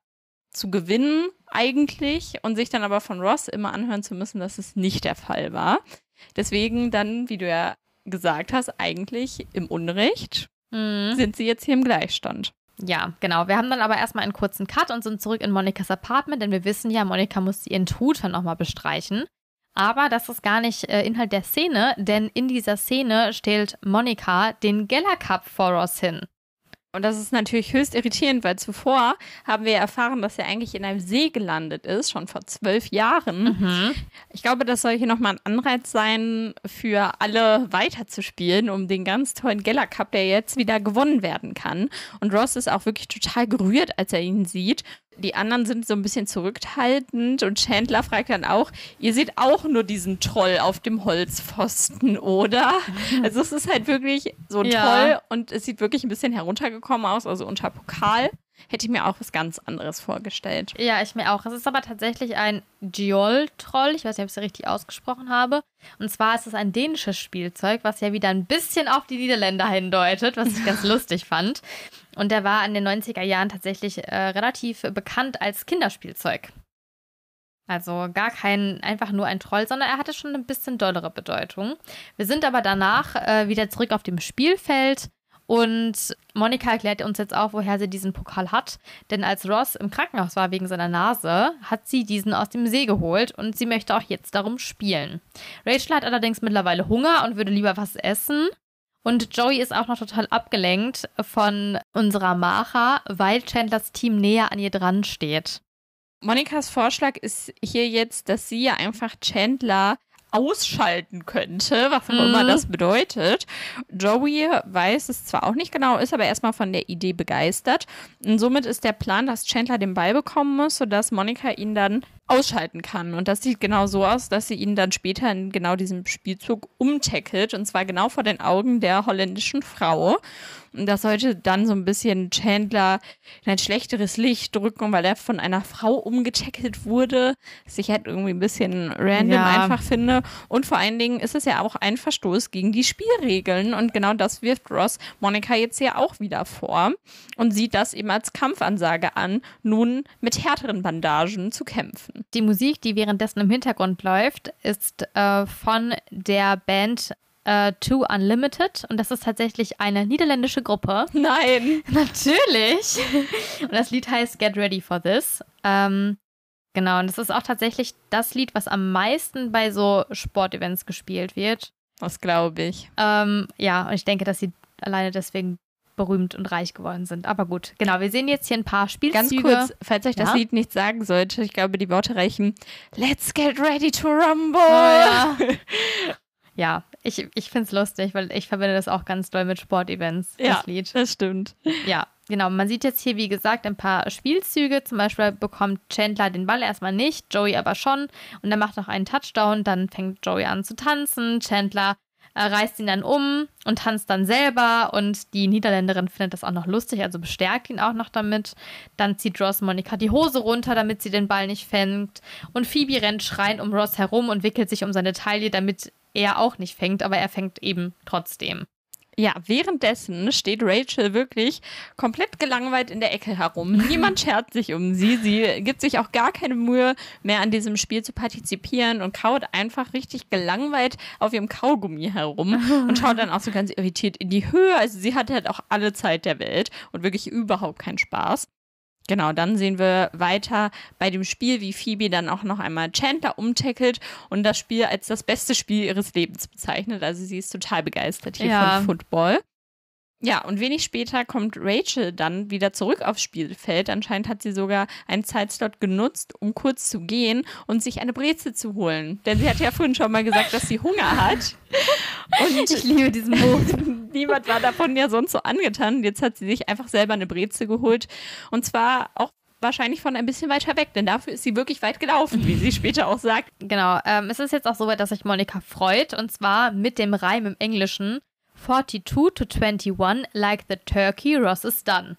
zu gewinnen eigentlich und sich dann aber von Ross immer anhören zu müssen, dass es nicht der Fall war. Deswegen dann, wie du ja gesagt hast, eigentlich im Unrecht mhm. sind sie jetzt hier im Gleichstand.
Ja, genau. Wir haben dann aber erstmal einen kurzen Cut und sind zurück in Monikas Apartment, denn wir wissen ja, Monika muss ihren Tutor nochmal bestreichen. Aber das ist gar nicht äh, Inhalt der Szene, denn in dieser Szene stellt Monika den Geller Cup vor Ross hin.
Und das ist natürlich höchst irritierend, weil zuvor haben wir erfahren, dass er eigentlich in einem See gelandet ist, schon vor zwölf Jahren. Mhm. Ich glaube, das soll hier nochmal ein Anreiz sein, für alle weiterzuspielen, um den ganz tollen Geller Cup, der jetzt wieder gewonnen werden kann. Und Ross ist auch wirklich total gerührt, als er ihn sieht die anderen sind so ein bisschen zurückhaltend und Chandler fragt dann auch, ihr seht auch nur diesen Troll auf dem Holzpfosten, oder? Also es ist halt wirklich so ja. toll und es sieht wirklich ein bisschen heruntergekommen aus, also unter Pokal. Hätte ich mir auch was ganz anderes vorgestellt.
Ja, ich mir auch. Es ist aber tatsächlich ein Giol-Troll. Ich weiß nicht, ob ich es richtig ausgesprochen habe. Und zwar ist es ein dänisches Spielzeug, was ja wieder ein bisschen auf die Niederländer hindeutet, was ich ganz lustig fand. Und der war in den 90er Jahren tatsächlich äh, relativ bekannt als Kinderspielzeug. Also gar kein, einfach nur ein Troll, sondern er hatte schon ein bisschen dollere Bedeutung. Wir sind aber danach äh, wieder zurück auf dem Spielfeld und Monika erklärt uns jetzt auch, woher sie diesen Pokal hat. Denn als Ross im Krankenhaus war wegen seiner Nase, hat sie diesen aus dem See geholt und sie möchte auch jetzt darum spielen. Rachel hat allerdings mittlerweile Hunger und würde lieber was essen. Und Joey ist auch noch total abgelenkt von unserer Macha, weil Chandlers Team näher an ihr dran steht.
Monikas Vorschlag ist hier jetzt, dass sie ja einfach Chandler ausschalten könnte, was auch immer
Mhm.
das bedeutet. Joey weiß es zwar auch nicht genau, ist aber erstmal von der Idee begeistert. Und somit ist der Plan, dass Chandler den Ball bekommen muss, sodass Monika ihn dann ausschalten kann. Und das sieht genau so aus, dass sie ihn dann später in genau diesem Spielzug umtackelt und zwar genau vor den Augen der holländischen Frau. Und das sollte dann so ein bisschen Chandler in ein schlechteres Licht drücken, weil er von einer Frau umgetackelt wurde. Was ich halt irgendwie ein bisschen random
Ja.
einfach finde. Und vor allen Dingen ist es ja auch ein Verstoß gegen die Spielregeln. Und genau das wirft Ross Monika jetzt ja auch wieder vor und sieht das eben als Kampfansage an, nun mit härteren Bandagen zu kämpfen.
Die Musik, die währenddessen im Hintergrund läuft, ist äh, von der Band äh, Two Unlimited und das ist tatsächlich eine niederländische Gruppe.
Nein.
Natürlich. Und das Lied heißt Get Ready for This. Ähm, genau, und das ist auch tatsächlich das Lied, was am meisten bei so Sportevents gespielt wird.
Das glaube ich.
Ähm, ja, und ich denke, dass sie alleine deswegen berühmt und reich geworden sind. Aber gut, genau, wir sehen jetzt hier ein paar Spielzüge.
Ganz kurz, falls euch das
Ja?
Lied nicht sagen sollte, ich glaube, die Worte reichen Let's get ready to rumble.
Oh, ja. ja, ich, ich finde es lustig, weil ich verbinde das auch ganz doll mit Sportevents,
Ja.
das Lied.
das stimmt.
Ja, genau. Man sieht jetzt hier, wie gesagt, ein paar Spielzüge. Zum Beispiel bekommt Chandler den Ball erstmal nicht, Joey aber schon. Und er macht noch einen Touchdown. Dann fängt Joey an zu tanzen. Chandler reißt ihn dann um und tanzt dann selber. Und die Niederländerin findet das auch noch lustig, also bestärkt ihn auch noch damit. Dann zieht Ross Monika die Hose runter, damit sie den Ball nicht fängt. Und Phoebe rennt schreiend um Ross herum und wickelt sich um seine Taille, damit er auch nicht fängt. Aber er fängt eben trotzdem.
Ja, währenddessen steht Rachel wirklich komplett gelangweilt in der Ecke herum. Niemand schert sich um sie. Sie gibt sich auch gar keine Mühe mehr an diesem Spiel zu partizipieren und kaut einfach richtig gelangweilt auf ihrem Kaugummi herum und schaut dann auch so ganz irritiert in die Höhe. Also sie hat halt auch alle Zeit der Welt und wirklich überhaupt keinen Spaß. Genau, dann sehen wir weiter bei dem Spiel, wie Phoebe dann auch noch einmal Chandler umtackelt und das Spiel als das beste Spiel ihres Lebens bezeichnet. Also sie ist total begeistert hier
Ja.
von Football. Ja, und wenig später kommt Rachel dann wieder zurück aufs Spielfeld. Anscheinend hat sie sogar einen Zeitslot genutzt, um kurz zu gehen und sich eine Brezel zu holen. Denn sie hat ja vorhin schon mal gesagt, dass sie Hunger hat. Und
Ich liebe diesen Move.
niemand war davon ja sonst so angetan. Jetzt hat sie sich einfach selber eine Brezel geholt. Und zwar auch wahrscheinlich von ein bisschen weiter weg, denn dafür ist sie wirklich weit gelaufen, wie sie später auch sagt.
Genau, ähm, es ist jetzt auch soweit, dass sich Monika freut. Und zwar mit dem Reim im Englischen 42 to 21, like the turkey, Ross is done.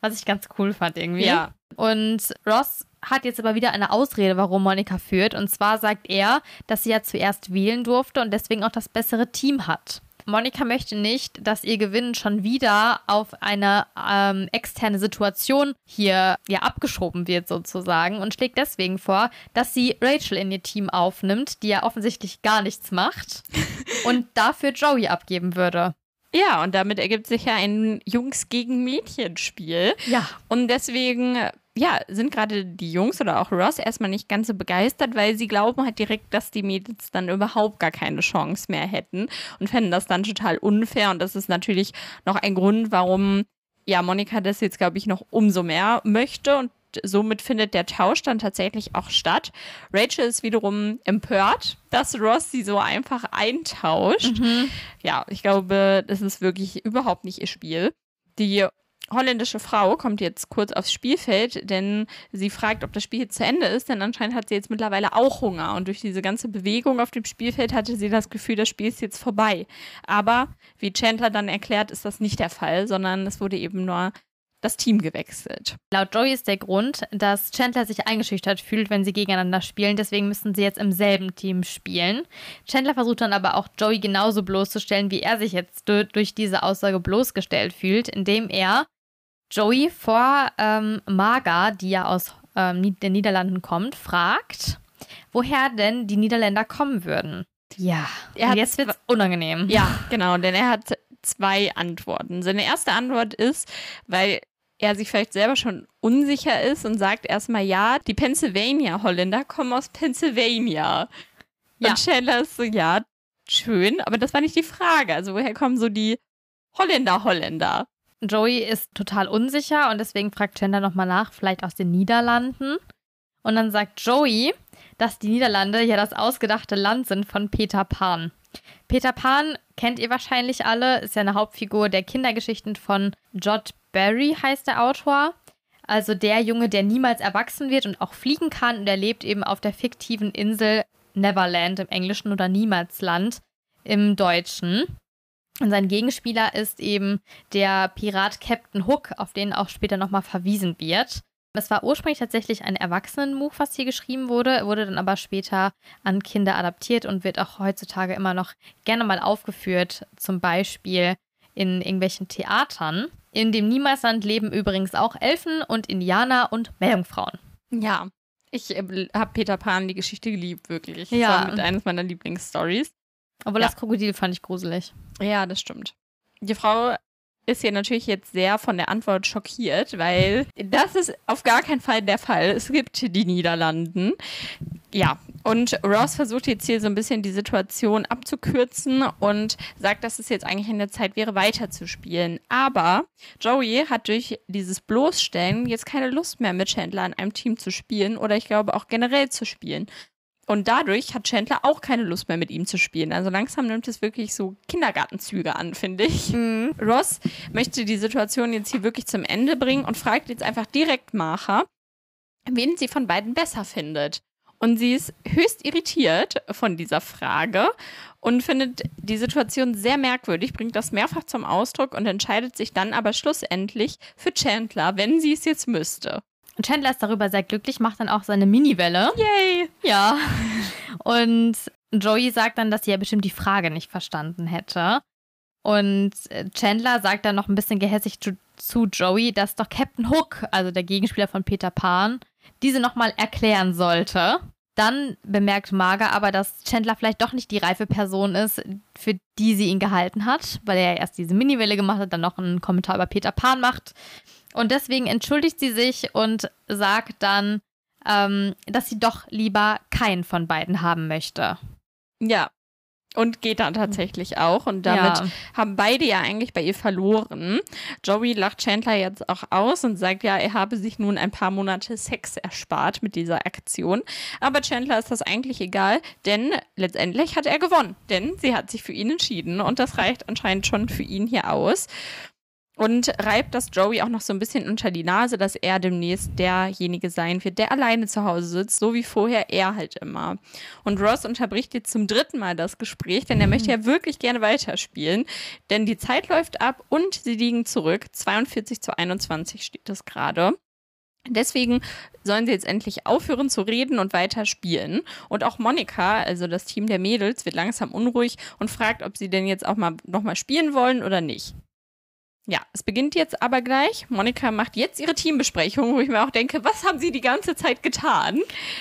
Was ich ganz cool fand irgendwie.
Ja.
Und Ross hat jetzt aber wieder eine Ausrede, warum Monika führt. Und zwar sagt er, dass sie ja zuerst wählen durfte und deswegen auch das bessere Team hat. Monika möchte nicht, dass ihr Gewinn schon wieder auf eine ähm, externe Situation hier ja abgeschoben wird sozusagen und schlägt deswegen vor, dass sie Rachel in ihr Team aufnimmt, die ja offensichtlich gar nichts macht und dafür Joey abgeben würde.
Ja, und damit ergibt sich ja ein Jungs gegen Mädchen-Spiel.
Ja.
Und deswegen, ja, sind gerade die Jungs oder auch Ross erstmal nicht ganz so begeistert, weil sie glauben halt direkt, dass die Mädels dann überhaupt gar keine Chance mehr hätten und fänden das dann total unfair. Und das ist natürlich noch ein Grund, warum, ja, Monika das jetzt, glaube ich, noch umso mehr möchte und somit findet der Tausch dann tatsächlich auch statt. Rachel ist wiederum empört, dass Ross sie so einfach eintauscht. Ja, ich glaube, das ist wirklich überhaupt nicht ihr Spiel. Die holländische Frau kommt jetzt kurz aufs Spielfeld, denn sie fragt, ob das Spiel jetzt zu Ende ist, denn anscheinend hat sie jetzt mittlerweile auch Hunger und durch diese ganze Bewegung auf dem Spielfeld hatte sie das Gefühl, das Spiel ist jetzt vorbei. Aber wie Chandler dann erklärt, ist das nicht der Fall, sondern es wurde eben nur das Team gewechselt.
Laut Joey ist der Grund, dass Chandler sich eingeschüchtert fühlt, wenn sie gegeneinander spielen. Deswegen müssen sie jetzt im selben Team spielen. Chandler versucht dann aber auch Joey genauso bloßzustellen, wie er sich jetzt du- durch diese Aussage bloßgestellt fühlt, indem er Joey vor ähm, Marga, die ja aus ähm, den Niederlanden kommt, fragt, woher denn die Niederländer kommen würden. Ja,
hat
jetzt wird's unangenehm.
Ja, genau, denn er hat zwei Antworten. Seine erste Antwort ist, weil er sich vielleicht selber schon unsicher ist und sagt erstmal, ja, die Pennsylvania-Holländer kommen aus Pennsylvania.
Ja.
Und Chandler ist so, ja, schön, aber das war nicht die Frage. Also woher kommen so die Holländer, Holländer?
Joey ist total unsicher und deswegen fragt Chandler nochmal nach, vielleicht aus den Niederlanden. Und dann sagt Joey, dass die Niederlande ja das ausgedachte Land sind von Peter Pan. Peter Pan kennt ihr wahrscheinlich alle, ist ja eine Hauptfigur der Kindergeschichten von Jod Barry, heißt der Autor. Also der Junge, der niemals erwachsen wird und auch fliegen kann und er lebt eben auf der fiktiven Insel Neverland im Englischen oder Niemalsland im Deutschen. Und sein Gegenspieler ist eben der Pirat Captain Hook, auf den auch später nochmal verwiesen wird. Es war ursprünglich tatsächlich ein Erwachsenenbuch, was hier geschrieben wurde, wurde dann aber später an Kinder adaptiert und wird auch heutzutage immer noch gerne mal aufgeführt, zum Beispiel in irgendwelchen Theatern. In dem Niemalsland leben übrigens auch Elfen und Indianer und Meerjungfrauen.
Ja, ich äh, habe Peter Pan die Geschichte geliebt, wirklich.
Ja.
Das war mit eines meiner Lieblingsstories.
Obwohl
Ja.
das Krokodil fand ich gruselig.
Ja, das stimmt. Die Frau ist hier natürlich jetzt sehr von der Antwort schockiert, weil das ist auf gar keinen Fall der Fall. Es gibt die Niederlanden. Ja, und Ross versucht jetzt hier so ein bisschen die Situation abzukürzen und sagt, dass es jetzt eigentlich in der Zeit wäre, weiterzuspielen. Aber Joey hat durch dieses Bloßstellen jetzt keine Lust mehr, mit Chandler in einem Team zu spielen oder ich glaube auch generell zu spielen. Und dadurch hat Chandler auch keine Lust mehr mit ihm zu spielen. Also langsam nimmt es wirklich so Kindergartenzüge an, finde ich. Ross möchte die Situation jetzt hier wirklich zum Ende bringen und fragt jetzt einfach direkt Martha, wen sie von beiden besser findet. Und sie ist höchst irritiert von dieser Frage und findet die Situation sehr merkwürdig, bringt das mehrfach zum Ausdruck und entscheidet sich dann aber schlussendlich für Chandler, wenn sie es jetzt müsste.
Und Chandler ist darüber sehr glücklich, macht dann auch seine Mini-Welle.
Yay!
Ja. Und Joey sagt dann, dass sie ja bestimmt die Frage nicht verstanden hätte. Und äh, Chandler sagt dann noch ein bisschen gehässig zu, zu Joey, dass doch Captain Hook, also der Gegenspieler von Peter Pan, diese nochmal erklären sollte. Dann bemerkt Marga aber, dass Chandler vielleicht doch nicht die reife Person ist, für die sie ihn gehalten hat, weil er ja erst diese Mini-Welle gemacht hat, dann noch einen Kommentar über Peter Pan macht. Und deswegen entschuldigt sie sich und sagt dann, ähm, dass sie doch lieber keinen von beiden haben möchte.
Ja. Und geht dann tatsächlich auch. Und damit
Ja.
haben beide ja eigentlich bei ihr verloren. Joey lacht Chandler jetzt auch aus und sagt ja, er habe sich nun ein paar Monate Sex erspart mit dieser Aktion. Aber Chandler ist das eigentlich egal, denn letztendlich hat er gewonnen. Denn sie hat sich für ihn entschieden und das reicht anscheinend schon für ihn hier aus. Und reibt das Joey auch noch so ein bisschen unter die Nase, dass er demnächst derjenige sein wird, der alleine zu Hause sitzt, so wie vorher er halt immer. Und Ross unterbricht jetzt zum dritten Mal das Gespräch, denn er möchte ja wirklich gerne weiterspielen. Denn die Zeit läuft ab und sie liegen zurück. 42 zu 21 steht es gerade. Deswegen sollen sie jetzt endlich aufhören zu reden und weiter spielen. Und auch Monika, also das Team der Mädels, wird langsam unruhig und fragt, ob sie denn jetzt auch mal nochmal spielen wollen oder nicht. Ja, es beginnt jetzt aber gleich. Monika macht jetzt ihre Teambesprechung, wo ich mir auch denke, was haben sie die ganze Zeit getan?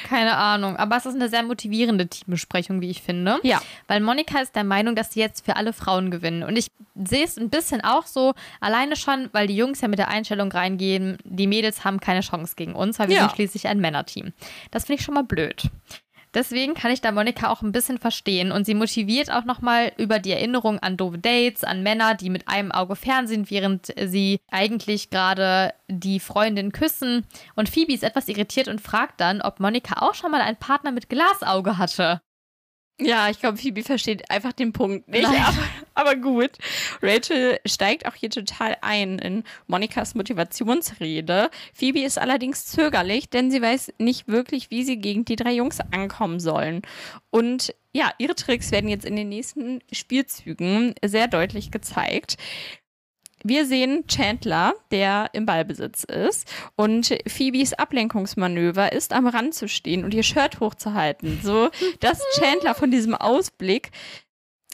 Keine Ahnung, aber es ist eine sehr motivierende Teambesprechung, wie ich finde.
Ja.
Weil Monika ist der Meinung, dass sie jetzt für alle Frauen gewinnen. Und ich sehe es ein bisschen auch so, alleine schon, weil die Jungs ja mit der Einstellung reingehen, die Mädels haben keine Chance gegen uns, weil wir
Ja.
sind schließlich ein Männerteam. Das finde ich schon mal blöd. Deswegen kann ich da Monika auch ein bisschen verstehen und sie motiviert auch nochmal über die Erinnerung an doofe Dates, an Männer, die mit einem Auge fernsehen, während sie eigentlich gerade die Freundin küssen. Und Phoebe ist etwas irritiert und fragt dann, ob Monika auch schon mal einen Partner mit Glasauge hatte.
Ja, ich glaube, Phoebe versteht einfach den Punkt nicht. Aber, aber gut. Rachel steigt auch hier total ein in Monikas Motivationsrede. Phoebe ist allerdings zögerlich, denn sie weiß nicht wirklich, wie sie gegen die drei Jungs ankommen sollen. Und ja, ihre Tricks werden jetzt in den nächsten Spielzügen sehr deutlich gezeigt. Wir sehen Chandler, der im Ballbesitz ist. Und Phoebes Ablenkungsmanöver ist, am Rand zu stehen und ihr Shirt hochzuhalten. So, dass Chandler von diesem Ausblick,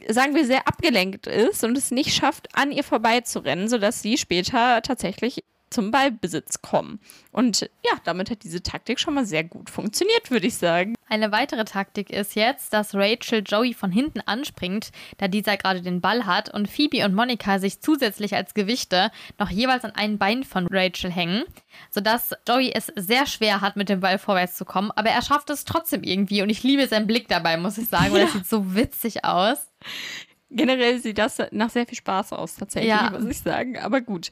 sagen wir, sehr abgelenkt ist und es nicht schafft, an ihr vorbeizurennen, sodass sie später tatsächlich zum Ballbesitz kommen. Und ja, damit hat diese Taktik schon mal sehr gut funktioniert, würde ich sagen.
Eine weitere Taktik ist jetzt, dass Rachel Joey von hinten anspringt, da dieser gerade den Ball hat und Phoebe und Monika sich zusätzlich als Gewichte noch jeweils an ein Bein von Rachel hängen, sodass Joey es sehr schwer hat, mit dem Ball vorwärts zu kommen, aber er schafft es trotzdem irgendwie und ich liebe seinen Blick dabei, muss ich sagen, weil
Ja.
das sieht so witzig aus.
Generell sieht das nach sehr viel Spaß aus, tatsächlich,
Ja.
muss ich sagen. Aber gut.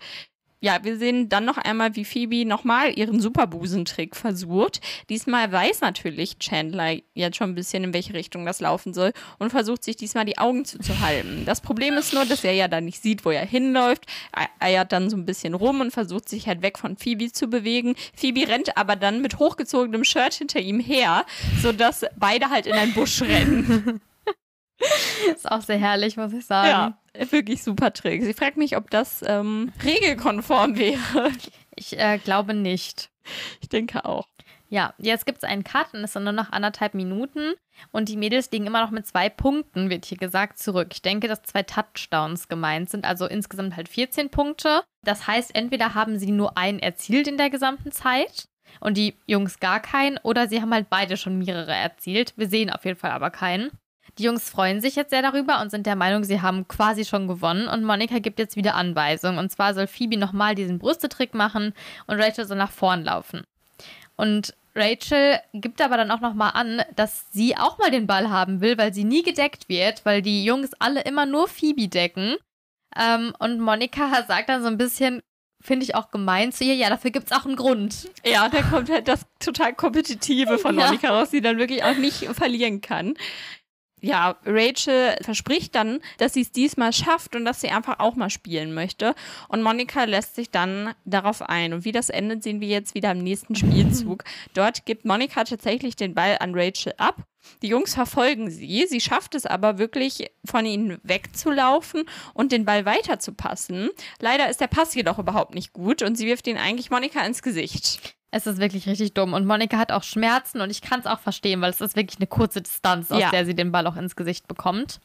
Ja, wir sehen dann noch einmal, wie Phoebe nochmal ihren Superbusentrick versucht. Diesmal weiß natürlich Chandler jetzt schon ein bisschen, in welche Richtung das laufen soll und versucht sich diesmal die Augen zuzuhalten. Das Problem ist nur, dass er ja dann nicht sieht, wo er hinläuft. Er eiert dann so ein bisschen rum und versucht sich halt weg von Phoebe zu bewegen. Phoebe rennt aber dann mit hochgezogenem Shirt hinter ihm her, sodass beide halt in einen Busch rennen.
Ist auch sehr herrlich, muss ich sagen.
Ja, wirklich super Trick. Sie fragt mich, ob das ähm, regelkonform wäre.
Ich äh, glaube nicht.
Ich denke auch.
Ja, jetzt gibt es einen Cut und es sind nur noch anderthalb Minuten. Und die Mädels liegen immer noch mit zwei Punkten, wird hier gesagt, zurück. Ich denke, dass zwei Touchdowns gemeint sind, also insgesamt halt 14 Punkte. Das heißt, entweder haben sie nur einen erzielt in der gesamten Zeit und die Jungs gar keinen, oder sie haben halt beide schon mehrere erzielt. Wir sehen auf jeden Fall aber keinen. Die Jungs freuen sich jetzt sehr darüber und sind der Meinung, sie haben quasi schon gewonnen. Und Monika gibt jetzt wieder Anweisungen. Und zwar soll Phoebe nochmal diesen Brüstetrick machen und Rachel soll nach vorn laufen. Und Rachel gibt aber dann auch nochmal an, dass sie auch mal den Ball haben will, weil sie nie gedeckt wird, weil die Jungs alle immer nur Phoebe decken. Ähm, und Monika sagt dann so ein bisschen, finde ich auch gemein zu ihr, ja, dafür gibt es auch einen Grund.
Ja, da kommt halt das total Kompetitive von
Ja.
Monika raus, die dann wirklich auch nicht verlieren kann. Ja, Rachel verspricht dann, dass sie es diesmal schafft und dass sie einfach auch mal spielen möchte. Und Monika lässt sich dann darauf ein. Und wie das endet, sehen wir jetzt wieder im nächsten Spielzug. Dort gibt Monika tatsächlich den Ball an Rachel ab. Die Jungs verfolgen sie. Sie schafft es aber wirklich, von ihnen wegzulaufen und den Ball weiterzupassen. Leider ist der Pass jedoch überhaupt nicht gut und sie wirft ihn eigentlich Monika ins Gesicht.
Es ist wirklich richtig dumm. Und Monika hat auch Schmerzen und ich kann es auch verstehen, weil es ist wirklich eine kurze Distanz, aus
Ja.
der sie den Ball auch ins Gesicht bekommt.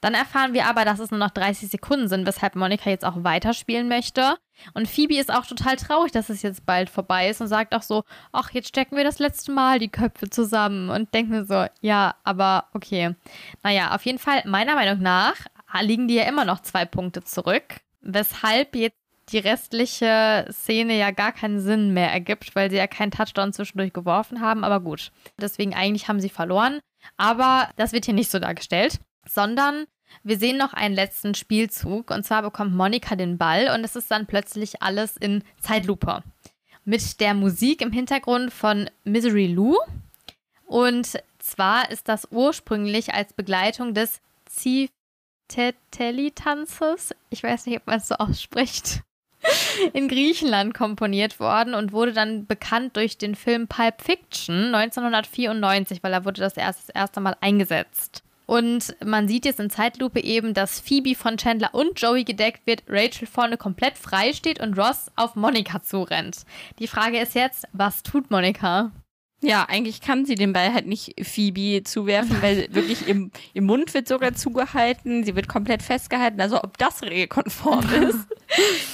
Dann erfahren wir aber, dass es nur noch 30 Sekunden sind, weshalb Monika jetzt auch weiterspielen möchte. Und Phoebe ist auch total traurig, dass es jetzt bald vorbei ist und sagt auch so, ach, jetzt stecken wir das letzte Mal die Köpfe zusammen und denkt mir so, ja, aber okay. Naja, auf jeden Fall, meiner Meinung nach liegen die ja immer noch zwei Punkte zurück, weshalb jetzt die restliche Szene ja gar keinen Sinn mehr ergibt, weil sie ja keinen Touchdown zwischendurch geworfen haben. Aber gut, deswegen eigentlich haben sie verloren. Aber das wird hier nicht so dargestellt, sondern wir sehen noch einen letzten Spielzug. Und zwar bekommt Monika den Ball und es ist dann plötzlich alles in Zeitlupe. Mit der Musik im Hintergrund von Misery Lou. Und zwar ist das ursprünglich als Begleitung des Zifteteli-Tanzes, ich weiß nicht, ob man es so ausspricht, in Griechenland komponiert worden und wurde dann bekannt durch den Film Pulp Fiction 1994, weil da wurde das erst das erste Mal eingesetzt. Und man sieht jetzt in Zeitlupe eben, dass Phoebe von Chandler und Joey gedeckt wird, Rachel vorne komplett frei steht und Ross auf Monika zurennt. Die Frage ist jetzt, was tut Monika?
Ja, eigentlich kann sie den Ball halt nicht Phoebe zuwerfen, weil wirklich im, im Mund wird sogar zugehalten, sie wird komplett festgehalten. Also ob das regelkonform ist,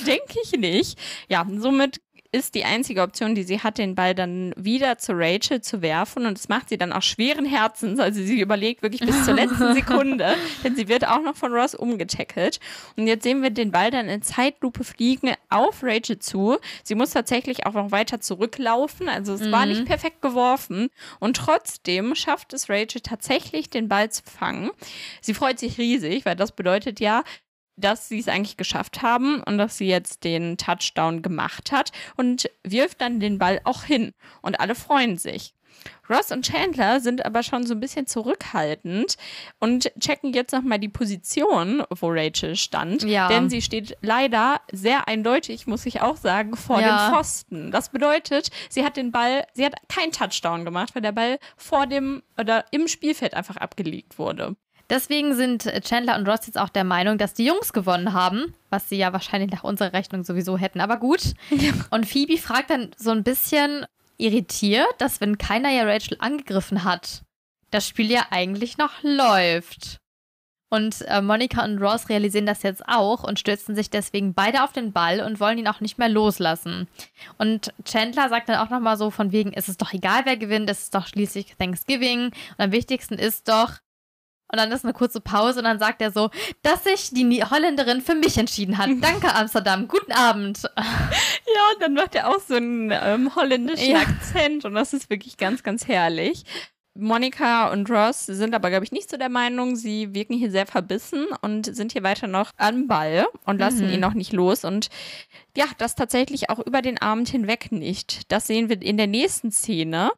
denke ich nicht. Ja, somit ist die einzige Option, die sie hat, den Ball dann wieder zu Rachel zu werfen. Und das macht sie dann auch schweren Herzens. Also sie überlegt wirklich bis zur letzten Sekunde, denn sie wird auch noch von Ross umgetackelt. Und jetzt sehen wir den Ball dann in Zeitlupe fliegen auf Rachel zu. Sie muss tatsächlich auch noch weiter zurücklaufen. Also es war nicht perfekt geworfen. Und trotzdem schafft es Rachel tatsächlich, den Ball zu fangen. Sie freut sich riesig, weil das bedeutet ja, dass sie es eigentlich geschafft haben und dass sie jetzt den Touchdown gemacht hat und wirft dann den Ball auch hin und alle freuen sich. Ross und Chandler sind aber schon so ein bisschen zurückhaltend und checken jetzt nochmal die Position, wo Rachel stand.
Ja.
Denn sie steht leider sehr eindeutig, muss ich auch sagen, vor
Ja.
dem Pfosten. Das bedeutet, sie hat den Ball, sie hat keinen Touchdown gemacht, weil der Ball vor dem oder im Spielfeld einfach abgelegt wurde.
Deswegen sind Chandler und Ross jetzt auch der Meinung, dass die Jungs gewonnen haben, was sie ja wahrscheinlich nach unserer Rechnung sowieso hätten, aber gut. Und Phoebe fragt dann so ein bisschen irritiert, dass wenn keiner ja Rachel angegriffen hat, das Spiel ja eigentlich noch läuft. Und äh, Monika und Ross realisieren das jetzt auch und stürzen sich deswegen beide auf den Ball und wollen ihn auch nicht mehr loslassen. Und Chandler sagt dann auch nochmal so von wegen, es ist doch egal, wer gewinnt, es ist doch schließlich Thanksgiving und am wichtigsten ist doch, und dann ist eine kurze Pause und dann sagt er so, dass sich die Holländerin für mich entschieden hat. Danke, Amsterdam. Guten Abend.
Ja, und dann macht er auch so einen ähm, holländischen
Ja.
Akzent und das ist wirklich ganz, ganz herrlich. Monika und Ross sind aber, glaube ich, nicht so der Meinung. Sie wirken hier sehr verbissen und sind hier weiter noch am Ball und lassen
Mhm.
ihn noch nicht los. Und ja, das tatsächlich auch über den Abend hinweg nicht. Das sehen wir in der nächsten Szene.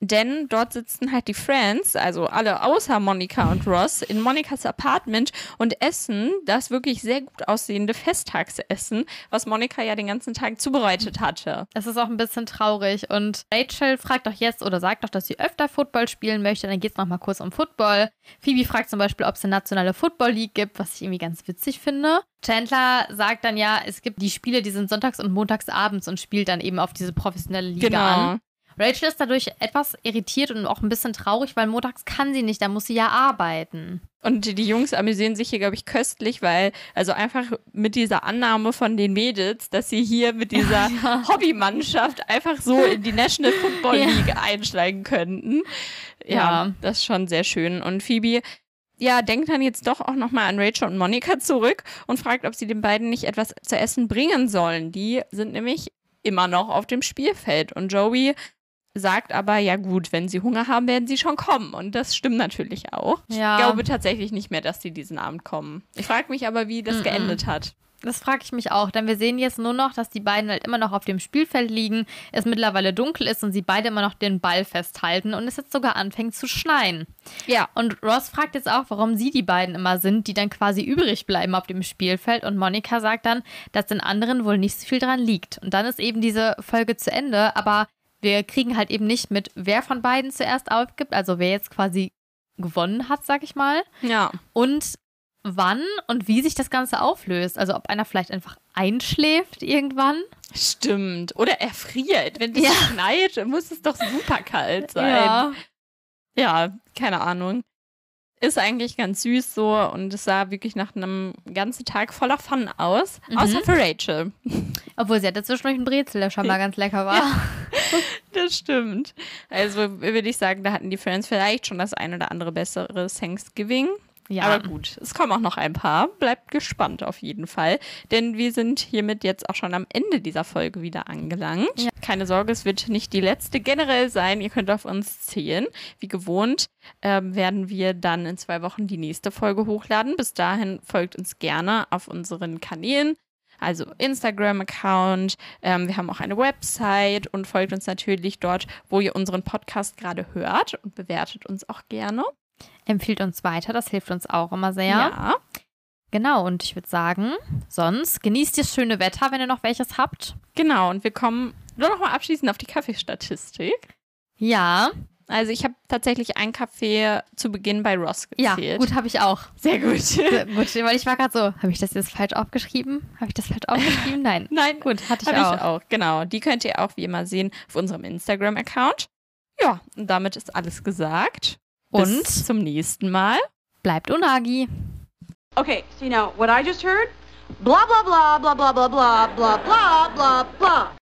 Denn dort sitzen halt die Friends, also alle außer Monika und Ross, in Monikas Apartment und essen das wirklich sehr gut aussehende Festtagsessen, was Monika ja den ganzen Tag zubereitet hatte.
Es ist auch ein bisschen traurig und Rachel fragt doch jetzt oder sagt doch, dass sie öfter Football spielen möchte. Dann geht es nochmal kurz um Football. Phoebe fragt zum Beispiel, ob es eine nationale Football League gibt, was ich irgendwie ganz witzig finde. Chandler sagt dann ja, es gibt die Spiele, die sind sonntags und montags abends und spielt dann eben auf diese professionelle Liga an. Rachel ist dadurch etwas irritiert und auch ein bisschen traurig, weil montags kann sie nicht, da muss sie ja arbeiten.
Und die Jungs amüsieren sich hier, glaube ich, köstlich, weil, also einfach mit dieser Annahme von den Mädels, dass sie hier mit dieser Hobbymannschaft einfach so in die National Football
Ja.
League einsteigen könnten. Ja,
Ja.
das ist schon sehr schön. Und Phoebe, ja, denkt dann jetzt doch auch nochmal an Rachel und Monika zurück und fragt, ob sie den beiden nicht etwas zu essen bringen sollen. Die sind nämlich immer noch auf dem Spielfeld. Und Joey sagt aber, ja gut, wenn sie Hunger haben, werden sie schon kommen. Und das stimmt natürlich auch.
Ja.
Ich glaube tatsächlich nicht mehr, dass sie diesen Abend kommen. Ich frage mich aber, wie das
Mm-mm.
geendet hat.
Das frage ich mich auch, denn wir sehen jetzt nur noch, dass die beiden halt immer noch auf dem Spielfeld liegen, es mittlerweile dunkel ist und sie beide immer noch den Ball festhalten und es jetzt sogar anfängt zu schneien.
Ja.
Und Ross fragt jetzt auch, warum sie die beiden immer sind, die dann quasi übrig bleiben auf dem Spielfeld. Und Monika sagt dann, dass den anderen wohl nicht so viel dran liegt. Und dann ist eben diese Folge zu Ende, aber wir kriegen halt eben nicht mit, wer von beiden zuerst aufgibt, also wer jetzt quasi gewonnen hat, sag ich mal.
Ja.
Und wann und wie sich das Ganze auflöst. Also ob einer vielleicht einfach einschläft irgendwann.
Stimmt. Oder er friert. Wenn es
Ja.
schneit, muss es doch super kalt sein. Ja. keine Ahnung. Ist eigentlich ganz süß so und es sah wirklich nach einem ganzen Tag voller Fun aus.
Mhm.
Außer für Rachel.
Obwohl sie hatte zwischendurch einen Brezel, der scheinbar ganz lecker war.
Das stimmt. Also würde ich sagen, da hatten die Friends vielleicht schon das ein oder andere bessere Thanksgiving.
Ja.
Aber gut, es kommen auch noch ein paar. Bleibt gespannt auf jeden Fall. Denn wir sind hiermit jetzt auch schon am Ende dieser Folge wieder angelangt.
Ja.
Keine Sorge, es wird nicht die letzte generell sein. Ihr könnt auf uns zählen. Wie gewohnt ähm, werden wir dann in zwei Wochen die nächste Folge hochladen. Bis dahin folgt uns gerne auf unseren Kanälen. Also Instagram-Account, ähm, wir haben auch eine Website und folgt uns natürlich dort, wo ihr unseren Podcast gerade hört und bewertet uns auch gerne.
Empfiehlt uns weiter, das hilft uns auch immer sehr.
ja.
Genau, und ich würde sagen, sonst genießt das schöne Wetter, wenn ihr noch welches habt.
Genau, und wir kommen nur noch mal abschließend auf die Kaffeestatistik.
Ja,
Also ich habe tatsächlich einen Kaffee zu Beginn bei Ross
ja,
gezählt.
gut, habe ich auch.
Sehr gut.
Sehr gut, weil ich war gerade so, habe ich das jetzt falsch aufgeschrieben? Habe ich das falsch aufgeschrieben? Nein.
Nein,
Gut, hatte ich auch.
ich auch. Genau, die könnt ihr auch wie immer sehen auf unserem Instagram-Account. Ja, und damit ist alles gesagt.
Und
Bis zum nächsten Mal.
bleibt Unagi.
Okay, see now, what I just heard? Blah, blah, blah, blah, blah, blah, blah, blah, blah, blah, blah.